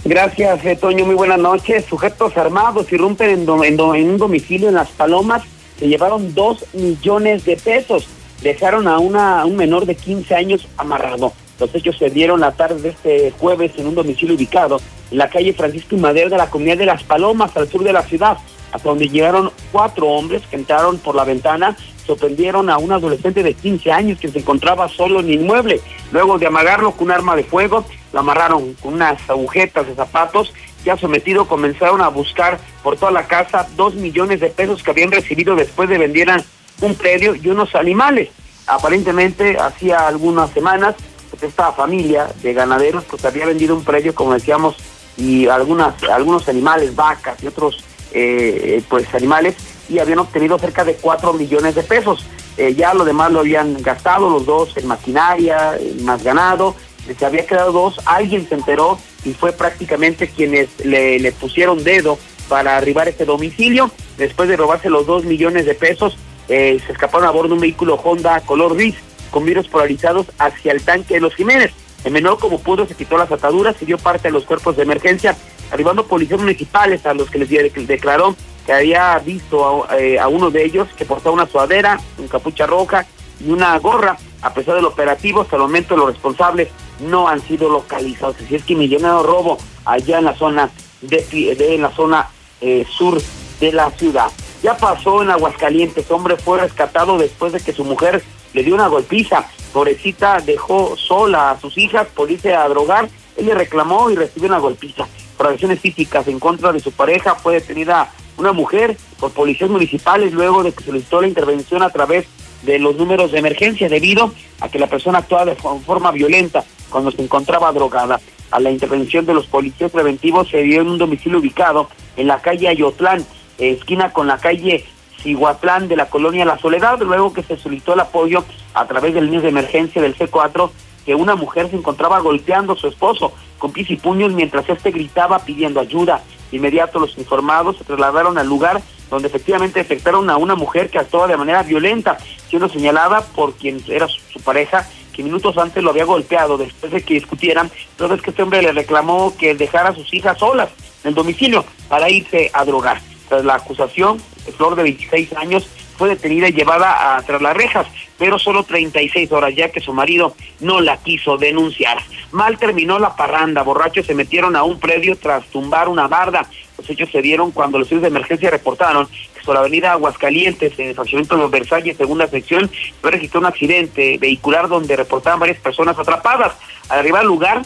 Gracias, eh, Toño, muy buenas noches. Sujetos armados irrumpen en, en, un domicilio en Las Palomas, se llevaron dos millones de pesos. Dejaron a, una, un menor de 15 años amarrado. Los hechos se dieron la tarde de este jueves en un domicilio ubicado en la calle Francisco y Madero de la comunidad de Las Palomas, al sur de la ciudad hasta donde llegaron cuatro hombres que entraron por la ventana, sorprendieron a un adolescente de 15 años que se encontraba solo en el inmueble. Luego de amagarlo con un arma de fuego, lo amarraron con unas agujetas de zapatos. Ya sometido, comenzaron a buscar por toda la casa dos millones de pesos que habían recibido después de vendieran un predio y unos animales. Aparentemente, hacía algunas semanas, pues esta familia de ganaderos pues había vendido un predio, como decíamos, y algunas, algunos animales, vacas y otros eh, pues animales y habían obtenido cerca de 4 millones de pesos. Eh, ya lo demás lo habían gastado los dos en maquinaria, más ganado, se había quedado dos, alguien se enteró y fue prácticamente quienes le, pusieron dedo para arribar este domicilio. Después de robarse los 2 millones de pesos, eh, se escaparon a bordo de un vehículo Honda color gris con virus polarizados hacia el tanque de los Jiménez. El menor, como pudo, se quitó las ataduras y dio parte de los cuerpos de emergencia arribando policías municipales a los que les declaró que había visto eh, a, uno de ellos que portaba una suadera, un capucha roja y una gorra. A pesar del operativo, hasta el momento los responsables no han sido localizados. Así es que millonario robo allá en la zona de, en la zona eh, sur de la ciudad. Ya pasó en Aguascalientes, hombre fue rescatado después de que su mujer le dio una golpiza. Pobrecita dejó sola a sus hijas por irse a drogar. Él le reclamó y recibió una golpiza por agresiones físicas en contra de su pareja. Fue detenida una mujer por policías municipales luego de que solicitó la intervención a través de los números de emergencia debido a que la persona actuaba de forma violenta cuando se encontraba drogada. A la intervención de los policías preventivos se dio en un domicilio ubicado en la calle Ayotlán, esquina con la calle Ciguatlán de la colonia La Soledad, luego que se solicitó el apoyo a través del líneas de emergencia del C4 que una mujer se encontraba golpeando a su esposo con pies y puños mientras éste gritaba pidiendo ayuda. De inmediato los informados se trasladaron al lugar donde efectivamente detectaron a una mujer que actuaba de manera violenta, siendo señalada por quien era su, pareja, que minutos antes lo había golpeado después de que discutieran, entonces que este hombre le reclamó que dejara a sus hijas solas en el domicilio para irse a drogar. Tras la acusación, Flor de 26 años fue detenida y llevada a, tras las rejas, pero solo 36 horas ya que su marido no la quiso denunciar. Mal terminó la parranda, borrachos se metieron a un predio tras tumbar una barda. Los hechos se dieron cuando los servicios de emergencia reportaron que sobre la avenida Aguascalientes, en el fraccionamiento de Versalles, segunda sección, fue registrado un accidente vehicular donde reportaban varias personas atrapadas. Al arribar al lugar,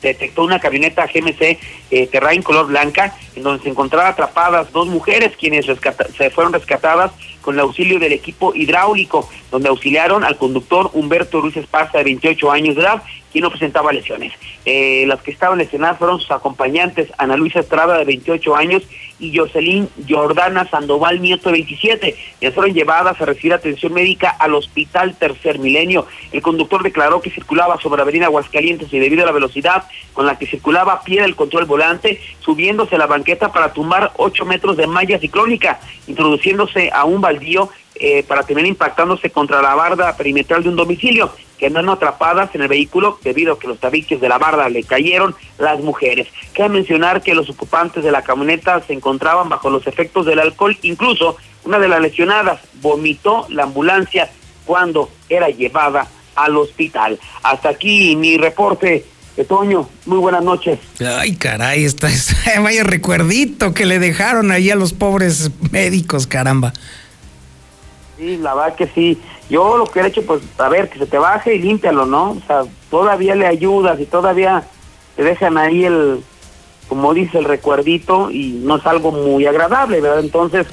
detectó una camioneta GMC eh, Terrain color blanca, en donde se encontraban atrapadas dos mujeres, quienes se fueron rescatadas con el auxilio del equipo hidráulico, donde auxiliaron al conductor Humberto Ruiz Esparza, de 28 años de edad, quien no presentaba lesiones. Eh, las que estaban lesionadas fueron sus acompañantes, Ana Luisa Estrada, de 28 años, y Jocelyn Jordana Sandoval Nieto, de 27. Ya fueron llevadas a recibir atención médica al Hospital Tercer Milenio. El conductor declaró que circulaba sobre Avenida Aguascalientes y debido a la velocidad con la que circulaba a pie del control volante, subiéndose a la banqueta para tumbar 8 metros de malla ciclónica, introduciéndose a un baldío eh, para terminar impactándose contra la barda perimetral de un domicilio, quedando atrapadas en el vehículo debido a que los tabiques de la barda le cayeron las mujeres. Queda mencionar que los ocupantes de la camioneta se encontraban bajo los efectos del alcohol, incluso una de las lesionadas vomitó la ambulancia cuando era llevada al hospital. Hasta aquí mi reporte. Toño, muy buenas noches. Ay, caray, [laughs] está, vaya recuerdito que le dejaron ahí a los pobres médicos, caramba. Sí, la verdad que sí. Yo lo que he hecho, pues, a ver, que se te baje y límpialo, ¿no? O sea, todavía le ayudas y todavía te dejan ahí el, como dice, el recuerdito y no es algo muy agradable, ¿verdad? Entonces,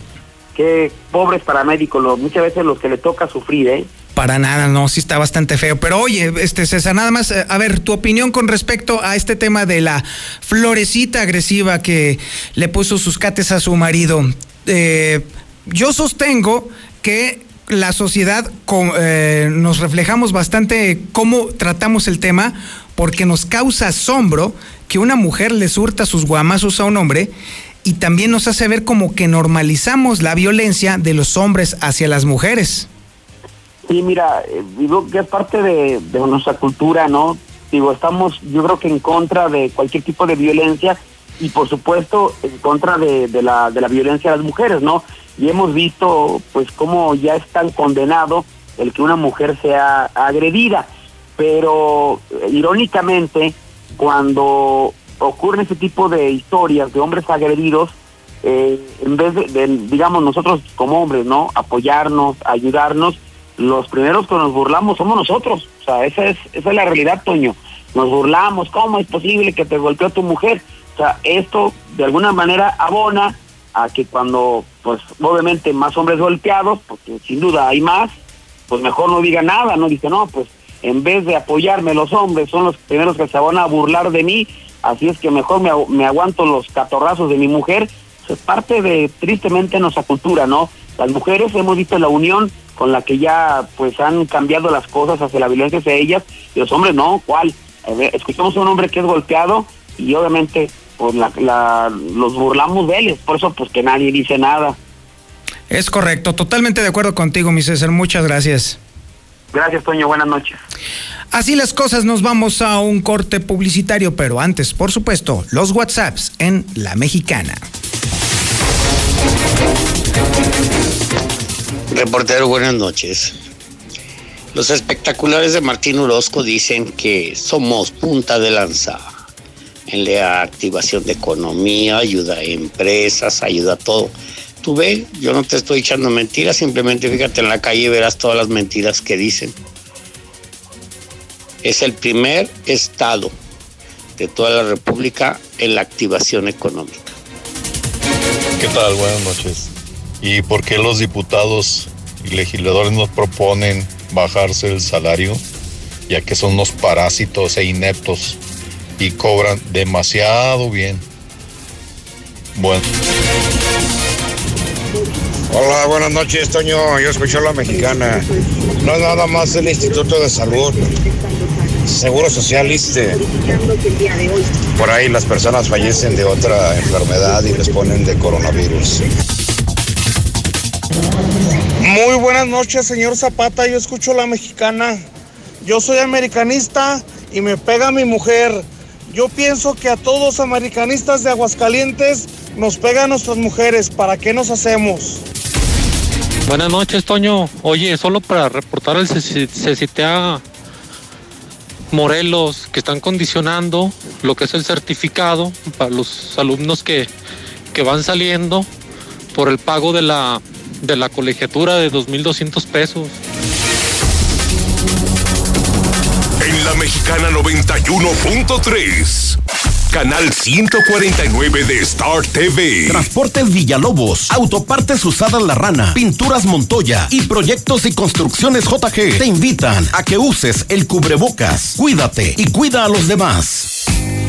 qué pobres paramédicos, muchas veces los que le toca sufrir, ¿eh? Para nada, no, sí está bastante feo. Pero oye, este César, nada más, eh, a ver, tu opinión con respecto a este tema de la florecita agresiva que le puso sus cates a su marido. Eh, yo sostengo que la sociedad eh, nos reflejamos bastante cómo tratamos el tema, porque nos causa asombro que una mujer le surta sus guamazos a un hombre y también nos hace ver como que normalizamos la violencia de los hombres hacia las mujeres. Sí, mira, eh, digo que es parte de, nuestra cultura, ¿no? Digo, estamos, yo creo que en contra de cualquier tipo de violencia y por supuesto en contra de, la, de la violencia a las mujeres, ¿no? Y hemos visto pues cómo ya es tan condenado el que una mujer sea agredida, pero eh, irónicamente cuando ocurren ese tipo de historias de hombres agredidos, eh, en vez de, digamos, nosotros como hombres, ¿no? Apoyarnos, ayudarnos, los primeros que nos burlamos somos nosotros. O sea, esa es, esa es la realidad, Toño. Nos burlamos, ¿cómo es posible que te golpeó tu mujer? O sea, esto de alguna manera abona a que cuando, pues obviamente más hombres golpeados, porque sin duda hay más, pues mejor no diga nada, no dice, no, pues en vez de apoyarme los hombres, son los primeros que se van a burlar de mí, así es que mejor me, aguanto los catorrazos de mi mujer. es parte de, tristemente, nuestra cultura, ¿no? Las mujeres hemos visto la unión con la que ya pues han cambiado las cosas hacia la violencia hacia ellas y los hombres no, ¿cuál? escuchamos a un hombre que es golpeado y obviamente pues la, los burlamos de él, por eso pues que nadie dice nada. Es correcto, totalmente de acuerdo contigo, mi César, muchas gracias. Gracias, Toño, buenas noches. Así las cosas, nos vamos a un corte publicitario, pero antes, por supuesto, los WhatsApps en La Mexicana. Reportero, buenas noches. Los espectaculares de Martín Orozco dicen que somos punta de lanza en la activación de economía, ayuda a empresas, ayuda a todo. Tú ve, yo no te estoy echando mentiras, simplemente fíjate en la calle y verás todas las mentiras que dicen. Es el primer estado de toda la República en la activación económica. ¿Qué tal? Buenas noches. ¿Y por qué los diputados y legisladores nos proponen bajarse el salario? Ya que son unos parásitos e ineptos y cobran demasiado bien. Bueno. Hola, buenas noches, Toño. Yo escucho a la mexicana. No es nada más el Instituto de Salud. Seguro Social Por ahí las personas fallecen de otra enfermedad y les ponen de coronavirus. Muy buenas noches, señor Zapata. Yo escucho a la mexicana. Yo soy americanista y me pega mi mujer. Yo pienso que a todos americanistas de Aguascalientes nos pegan nuestras mujeres. ¿Para qué nos hacemos? Buenas noches, Toño. Oye, solo para reportar el CCTA Morelos que están condicionando lo que es el certificado para los alumnos que, que van saliendo por el pago de la, de la colegiatura de 2.200 pesos Mexicana 91.3. Canal 149 de Star TV. Transportes Villalobos, Autopartes Usadas La Rana, Pinturas Montoya y Proyectos y Construcciones JG te invitan a que uses el cubrebocas. Cuídate y cuida a los demás.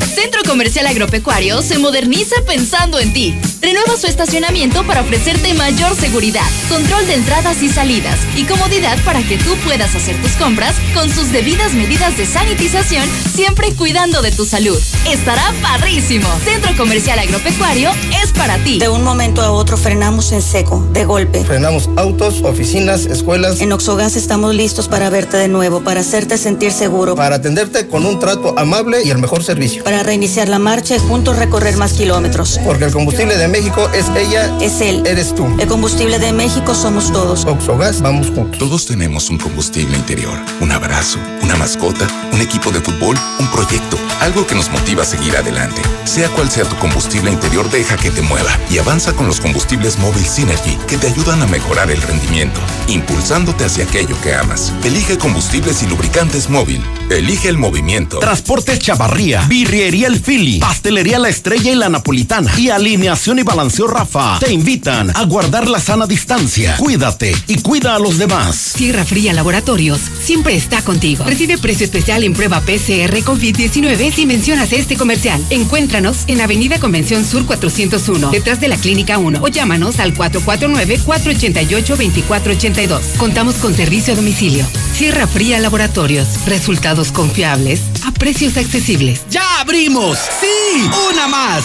Centro Comercial Agropecuario se moderniza pensando en ti. Renueva su estacionamiento para ofrecerte mayor seguridad, control de entradas y salidas y comodidad para que tú puedas hacer tus compras con sus debidas medidas de sanitización, siempre cuidando de tu salud. Estará padrísimo. Centro Comercial Agropecuario es para ti. De un momento a otro frenamos en seco, de golpe. Frenamos autos, oficinas, escuelas. En Oxogas estamos listos para verte de nuevo, para hacerte sentir seguro. Para atenderte con un trato amable y el mejor servicio. Para reiniciar la marcha y juntos recorrer más kilómetros. Porque el combustible de México es ella. Es él. Eres tú. El combustible de México somos todos. Oxogas, vamos juntos. Todos tenemos un combustible interior, un abrazo, una mascota, un equipo de fútbol, un proyecto, algo que nos motiva a seguir adelante. Sea cual sea tu combustible interior, deja que te mueva y avanza con los combustibles móvil Synergy que te ayudan a mejorar el rendimiento, impulsándote hacia aquello que amas. Elige combustibles y lubricantes móvil. Elige el movimiento. Transportes Chavarría, Birriería El Fili, Pastelería La Estrella y La Napolitana y Alineación y Balanceo Rafa te invitan a guardar la sana distancia. Cuídate y cuida a los demás. Sierra Fría Laboratorios siempre está contigo. Recibe precio especial en prueba PCR COVID-19 si mencionas este comercial. Encuéntranos en Avenida Convención Sur 401, detrás de la Clínica 1 o llámanos al 449-488-2482. Contamos con servicio a domicilio. Sierra Fría Laboratorios. Resultados confiables a precios accesibles. ¡Ya abrimos! ¡Sí! ¡Una más!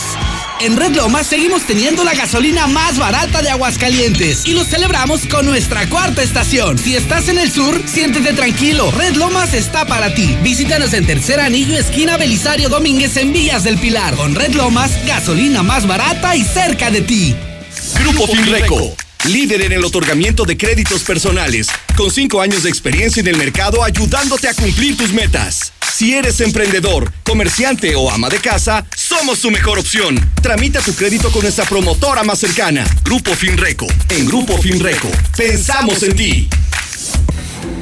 En Red Lomas seguimos teniendo la gasolina más barata de Aguascalientes y lo celebramos con nuestra cuarta estación. Si estás en el sur, siéntete tranquilo. Red Lomas está para ti. Visítanos en Tercer Anillo, esquina Belisario Domínguez en Villas del Pilar. Con Red Lomas, gasolina más barata y cerca de ti. Grupo Finreco. Líder en el otorgamiento de créditos personales, con cinco años de experiencia en el mercado ayudándote a cumplir tus metas. Si eres emprendedor, comerciante o ama de casa, somos tu mejor opción. Tramita tu crédito con nuestra promotora más cercana, Grupo Finreco. En Grupo Finreco, pensamos en ti.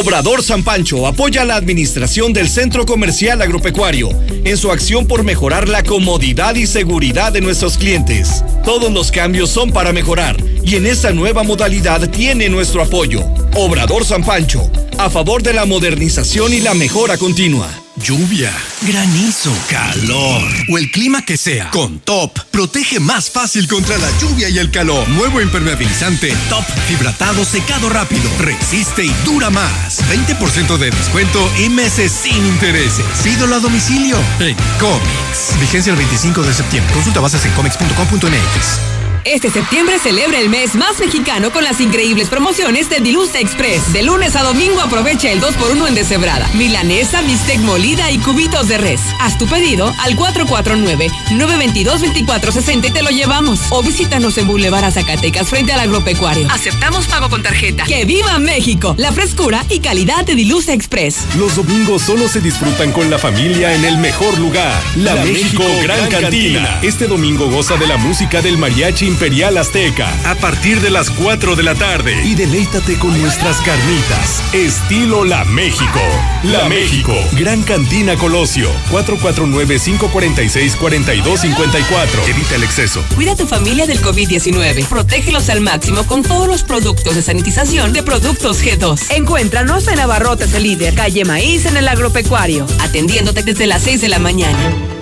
Obrador San Pancho apoya la administración del Centro Comercial Agropecuario en su acción por mejorar la comodidad y seguridad de nuestros clientes. Todos los cambios son para mejorar y en esta nueva modalidad tiene nuestro apoyo. Obrador San Pancho, a favor de la modernización y la mejora continua. Lluvia, granizo, calor o el clima que sea. Con Top, protege más fácil contra la lluvia y el calor. Nuevo impermeabilizante Top Fibratado Secado Rápido. Resiste y dura más. 20% de descuento y meses sin intereses. Pídolo a domicilio en Comics. Vigencia el 25 de septiembre. Consulta bases en comics.com.mx. Este septiembre celebra el mes más mexicano con las increíbles promociones de Dilusa Express. De lunes a domingo aprovecha el 2x1 en deshebrada, milanesa, bistec molida y cubitos de res. Haz tu pedido al 449-922-2460 y te lo llevamos. O visítanos en Boulevard a Zacatecas frente al agropecuario. Aceptamos pago con tarjeta. ¡Que viva México! La frescura y calidad de Dilusa Express. Los domingos solo se disfrutan con la familia en el mejor lugar. La, México, Gran, Cantina. Este domingo goza de la música del mariachi Imperial Azteca a partir de las 4 de la tarde y deleítate con nuestras carnitas. Estilo La México. La México. Gran Cantina Colosio. 449-546-4254. Evita el exceso. Cuida a tu familia del COVID-19. Protégelos al máximo con todos los productos de sanitización de Productos G2. Encuéntranos en Abarrotes el líder, calle Maíz en el agropecuario, atendiéndote desde las 6 de la mañana.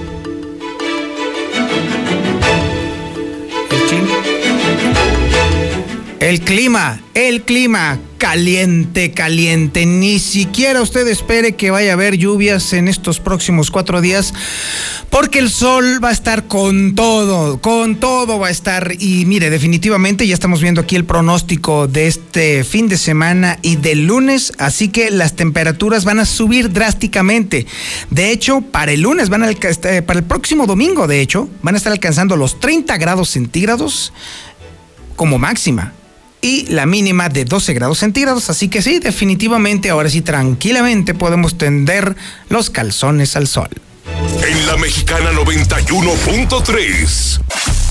El clima, el clima, caliente, caliente. Ni siquiera usted espere que vaya a haber lluvias en estos próximos cuatro días, porque el sol va a estar con todo, con todo va a estar. Y mire, definitivamente ya estamos viendo aquí el pronóstico de este fin de semana y del lunes, así que las temperaturas van a subir drásticamente. De hecho, para el lunes van este, para el próximo domingo, de hecho, van a estar alcanzando los 30 grados centígrados como máxima y la mínima de 12 grados centígrados. Así que sí, definitivamente ahora sí tranquilamente podemos tender los calzones al sol. En la mexicana 91.3,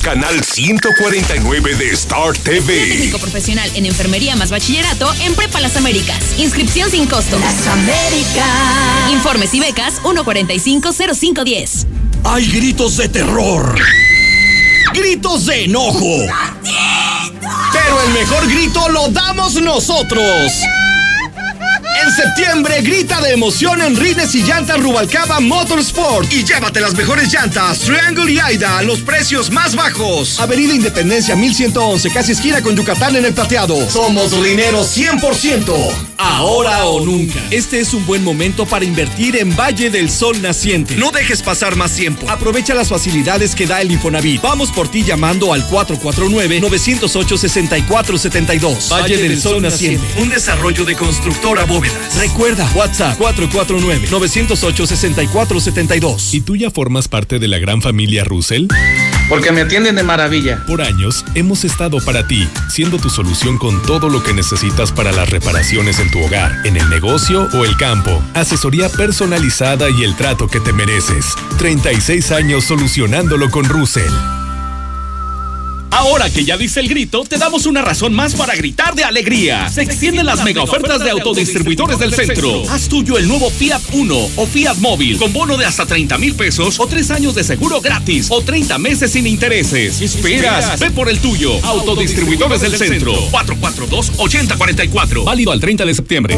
canal 149 de Star TV. Técnico profesional en enfermería más bachillerato en Prepa Las Américas. Inscripción sin costo. Las Américas. Informes y becas 1450510. Hay gritos de terror. Gritos de enojo. Pero el mejor grito lo damos nosotros. Septiembre grita de emoción en Rines y Llantas Rubalcaba Motorsport y llévate las mejores llantas Triangle y Aida a los precios más bajos. Avenida Independencia 1111, casi esquina con Yucatán en el plateado. Somos dinero 100%. Ahora o nunca. Este es un buen momento para invertir en Valle del Sol Naciente. No dejes pasar más tiempo. Aprovecha las facilidades que da el Infonavit. Vamos por ti llamando al 449-908-6472. Valle del Sol Naciente. Un desarrollo de constructora bóvedas. Recuerda, WhatsApp 449-908-6472. ¿Y tú ya formas parte de la gran familia Russell? Porque me atienden de maravilla. Por años hemos estado para ti, siendo tu solución con todo lo que necesitas para las reparaciones en tu hogar, en el negocio o el campo. Asesoría personalizada y el trato que te mereces. 36 años solucionándolo con Russell. Ahora que ya dice el grito, te damos una razón más para gritar de alegría. Se extienden las mega ofertas de autodistribuidores del centro. Haz tuyo el nuevo Fiat Uno o Fiat Móvil con bono de hasta 30 mil pesos o tres años de seguro gratis o 30 meses sin intereses. Esperas, ve por el tuyo. Autodistribuidores del centro. 442-8044. Válido al 30 de septiembre.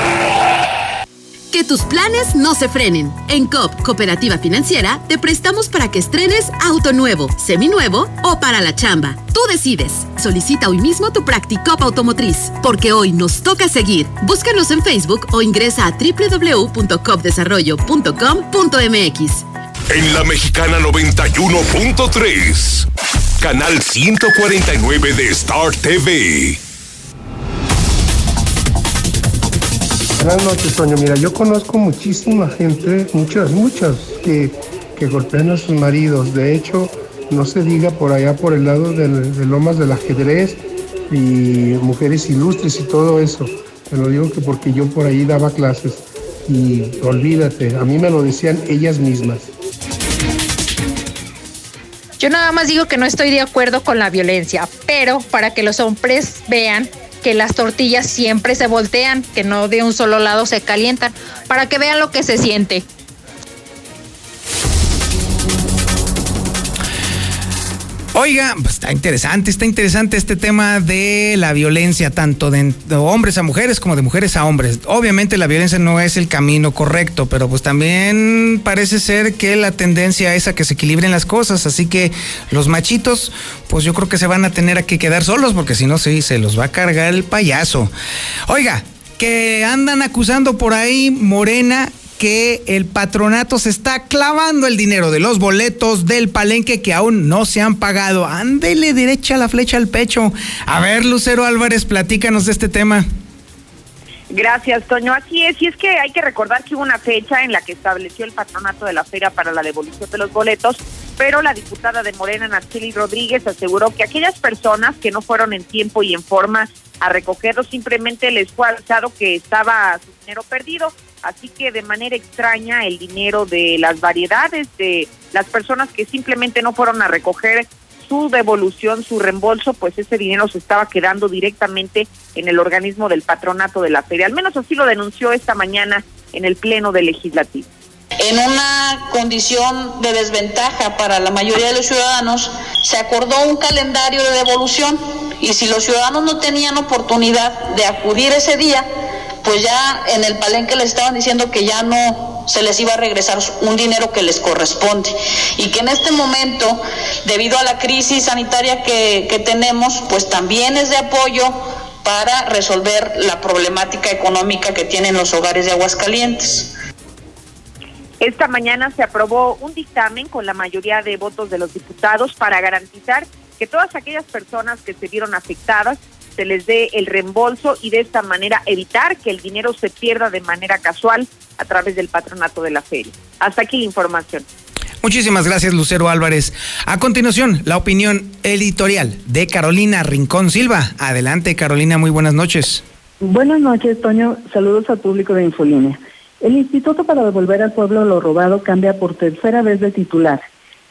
Que tus planes no se frenen. En COP, Cooperativa Financiera, te prestamos para que estrenes auto nuevo, seminuevo o para la chamba. Tú decides. Solicita hoy mismo tu Practicop Automotriz, porque hoy nos toca seguir. Búscanos en Facebook o ingresa a www.copdesarrollo.com.mx. En la mexicana 91.3, canal 149 de Star TV. Buenas noches, Toño. Mira, yo conozco muchísima gente, muchas, muchas, que, que golpean a sus maridos. De hecho, no se diga por allá, por el lado del, de Lomas del Ajedrez y mujeres ilustres y todo eso. Te lo digo que porque yo por ahí daba clases. Y olvídate, a mí me lo decían ellas mismas. Yo nada más digo que no estoy de acuerdo con la violencia, pero para que los hombres vean que las tortillas siempre se voltean, que no de un solo lado se calientan, para que vean lo que se siente. Oiga, pues está interesante, está interesante este tema de la violencia, tanto de, hombres a mujeres como de mujeres a hombres. Obviamente la violencia no es el camino correcto, pero pues también parece ser que la tendencia es a que se equilibren las cosas, así que los machitos, pues yo creo que se van a tener a que quedar solos, porque si no, sí, se los va a cargar el payaso. Oiga, que andan acusando por ahí Morena que el patronato se está clavando el dinero de los boletos del palenque que aún no se han pagado. Ándele derecha la flecha al pecho. A ver, Lucero Álvarez, platícanos de este tema. Gracias, Toño. Así es, y es que hay que recordar que hubo una fecha en la que estableció el patronato de la feria para la devolución de los boletos, pero la diputada de Morena, Nacheli Rodríguez, aseguró que aquellas personas que no fueron en tiempo y en forma a recogerlo simplemente les fue avisado que estaba su dinero perdido, así que de manera extraña el dinero de las variedades de las personas que simplemente no fueron a recoger su devolución, su reembolso, pues ese dinero se estaba quedando directamente en el organismo del patronato de la feria. Al menos así lo denunció esta mañana en el Pleno del Legislativo. En una condición de desventaja para la mayoría de los ciudadanos, se acordó un calendario de devolución y si los ciudadanos no tenían oportunidad de acudir ese día, pues ya en el palenque les estaban diciendo que ya no se les iba a regresar un dinero que les corresponde y que en este momento, debido a la crisis sanitaria que, que tenemos, pues también es de apoyo para resolver la problemática económica que tienen los hogares de Aguascalientes. Esta mañana se aprobó un dictamen con la mayoría de votos de los diputados para garantizar que todas aquellas personas que se vieron afectadas se les dé el reembolso y de esta manera evitar que el dinero se pierda de manera casual a través del patronato de la feria. Hasta aquí la información. Muchísimas gracias, Lucero Álvarez. A continuación, la opinión editorial de Carolina Rincón Silva. Adelante, Carolina, muy buenas noches. Buenas noches, Toño. Saludos al público de Infolínea. El Instituto para Devolver al Pueblo lo Robado cambia por tercera vez de titular.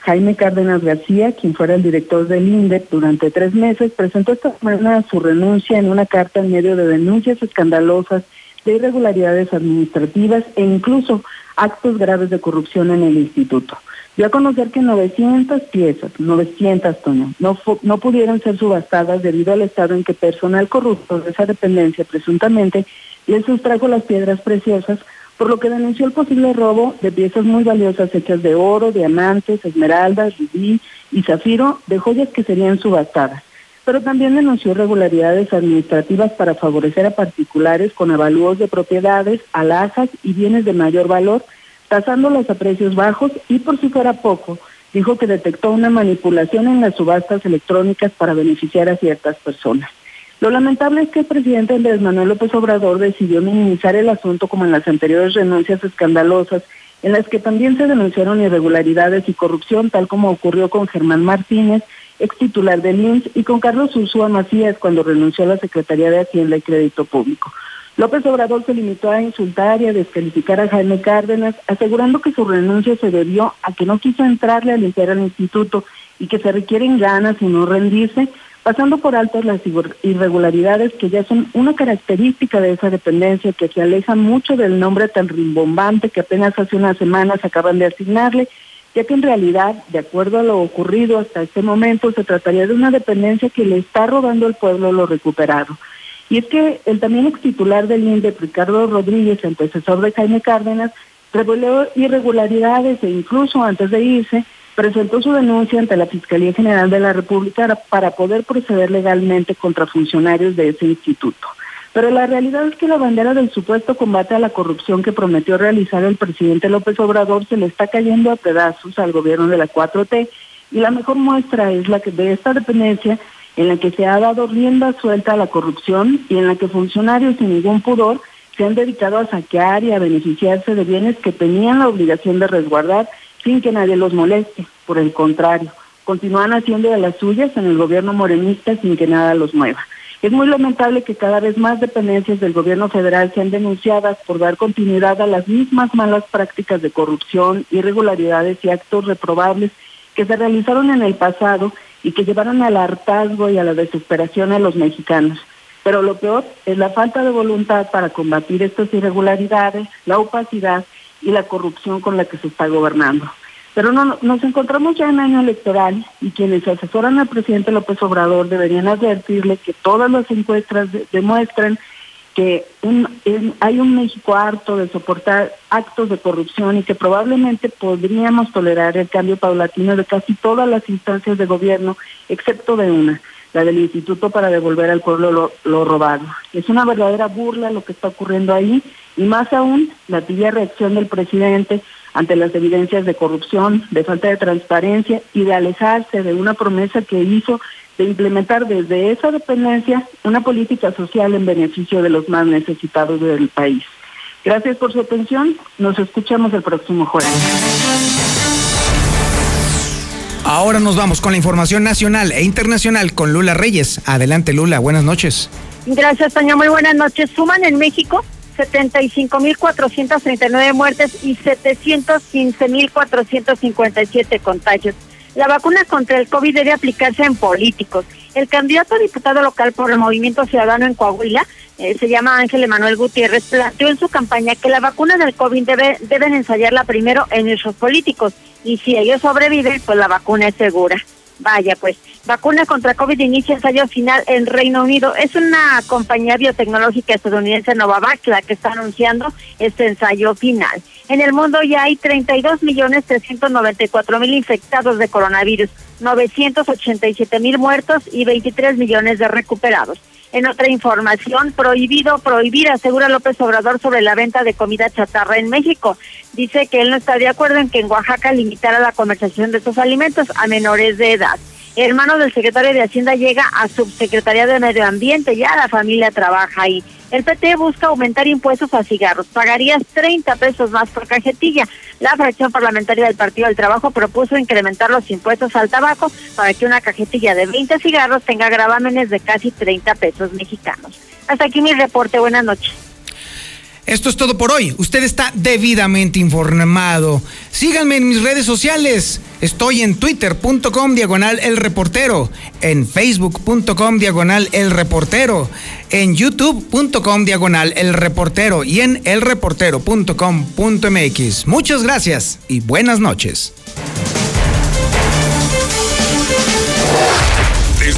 Jaime Cárdenas García, quien fuera el director del INDEP durante tres meses, presentó esta semana su renuncia en una carta en medio de denuncias escandalosas de irregularidades administrativas e incluso actos graves de corrupción en el instituto. Dio a conocer que 900 piezas, 900 tonos, no, no pudieron ser subastadas debido al estado en que personal corrupto de esa dependencia presuntamente le sustrajo las piedras preciosas por lo que denunció el posible robo de piezas muy valiosas hechas de oro, diamantes, esmeraldas, rubí y zafiro de joyas que serían subastadas. Pero también denunció irregularidades administrativas para favorecer a particulares con avalúos de propiedades, alhajas y bienes de mayor valor, tasándolas a precios bajos y por si fuera poco, dijo que detectó una manipulación en las subastas electrónicas para beneficiar a ciertas personas. Lo lamentable es que el presidente Andrés Manuel López Obrador decidió minimizar el asunto como en las anteriores renuncias escandalosas, en las que también se denunciaron irregularidades y corrupción, tal como ocurrió con Germán Martínez, ex titular del INS, y con Carlos Ursúa Macías cuando renunció a la Secretaría de Hacienda y Crédito Público. López Obrador se limitó a insultar y a descalificar a Jaime Cárdenas, asegurando que su renuncia se debió a que no quiso entrarle a limpiar al instituto y que se requieren ganas y no rendirse, pasando por alto las irregularidades que ya son una característica de esa dependencia que se aleja mucho del nombre tan rimbombante que apenas hace unas semanas acaban de asignarle, ya que en realidad, de acuerdo a lo ocurrido hasta este momento, se trataría de una dependencia que le está robando al pueblo lo recuperado. Y es que el también ex titular del INDE, Ricardo Rodríguez, antecesor de Jaime Cárdenas, reveló irregularidades e incluso antes de irse, presentó su denuncia ante la Fiscalía General de la República para poder proceder legalmente contra funcionarios de ese instituto. Pero la realidad es que la bandera del supuesto combate a la corrupción que prometió realizar el presidente López Obrador se le está cayendo a pedazos al gobierno de la 4T y la mejor muestra es la que de esta dependencia en la que se ha dado rienda suelta a la corrupción y en la que funcionarios sin ningún pudor se han dedicado a saquear y a beneficiarse de bienes que tenían la obligación de resguardar sin que nadie los moleste, por el contrario, continúan haciendo de las suyas en el gobierno morenista sin que nada los mueva. Es muy lamentable que cada vez más dependencias del gobierno federal sean denunciadas por dar continuidad a las mismas malas prácticas de corrupción, irregularidades y actos reprobables que se realizaron en el pasado y que llevaron al hartazgo y a la desesperación a los mexicanos. Pero lo peor es la falta de voluntad para combatir estas irregularidades, la opacidad y la corrupción con la que se está gobernando. Pero no, nos encontramos ya en año electoral y quienes asesoran al presidente López Obrador deberían advertirle que todas las encuestas demuestran que hay un México harto de soportar actos de corrupción y que probablemente podríamos tolerar el cambio paulatino de casi todas las instancias de gobierno, excepto de una, la del Instituto para devolver al pueblo lo robado. Es una verdadera burla lo que está ocurriendo ahí y más aún la tibia reacción del presidente ante las evidencias de corrupción, de falta de transparencia y de alejarse de una promesa que hizo de implementar desde esa dependencia una política social en beneficio de los más necesitados del país. Gracias por su atención. Nos escuchamos el próximo jueves. Ahora nos vamos con la información nacional e internacional con Lula Reyes. Adelante Lula, buenas noches. Gracias, Toño. Muy buenas noches. Suman en México 75.439 muertes y 715.457 contagios. La vacuna contra el COVID debe aplicarse en políticos. El candidato a diputado local por el Movimiento Ciudadano en Coahuila, eh, se llama Ángel Emanuel Gutiérrez, planteó en su campaña que la vacuna del COVID debe, deben ensayarla primero en nuestros políticos y si ellos sobreviven, pues la vacuna es segura. Vaya, pues, vacuna contra COVID inicia ensayo final en Reino Unido. Es una compañía biotecnológica estadounidense Novavax la que está anunciando este ensayo final. En el mundo ya hay 32 millones 394 mil infectados de coronavirus, 987 mil muertos y 23 millones de recuperados. En otra información, prohibido prohibir, asegura López Obrador sobre la venta de comida chatarra en México. Dice que él no está de acuerdo en que en Oaxaca limitara la comercialización de estos alimentos a menores de edad. Hermano del secretario de Hacienda llega a Subsecretaría de Medio Ambiente, ya la familia trabaja ahí. El PT busca aumentar impuestos a cigarros. Pagarías 30 pesos más por cajetilla. La fracción parlamentaria del Partido del Trabajo propuso incrementar los impuestos al tabaco para que una cajetilla de 20 cigarros tenga gravámenes de casi 30 pesos mexicanos. Hasta aquí mi reporte. Buenas noches. Esto es todo por hoy. Usted está debidamente informado. Síganme en mis redes sociales. Estoy en twitter.com diagonal el reportero, en facebook.com diagonal el reportero, en youtube.com diagonal el reportero y en elreportero.com.mx. Muchas gracias y buenas noches.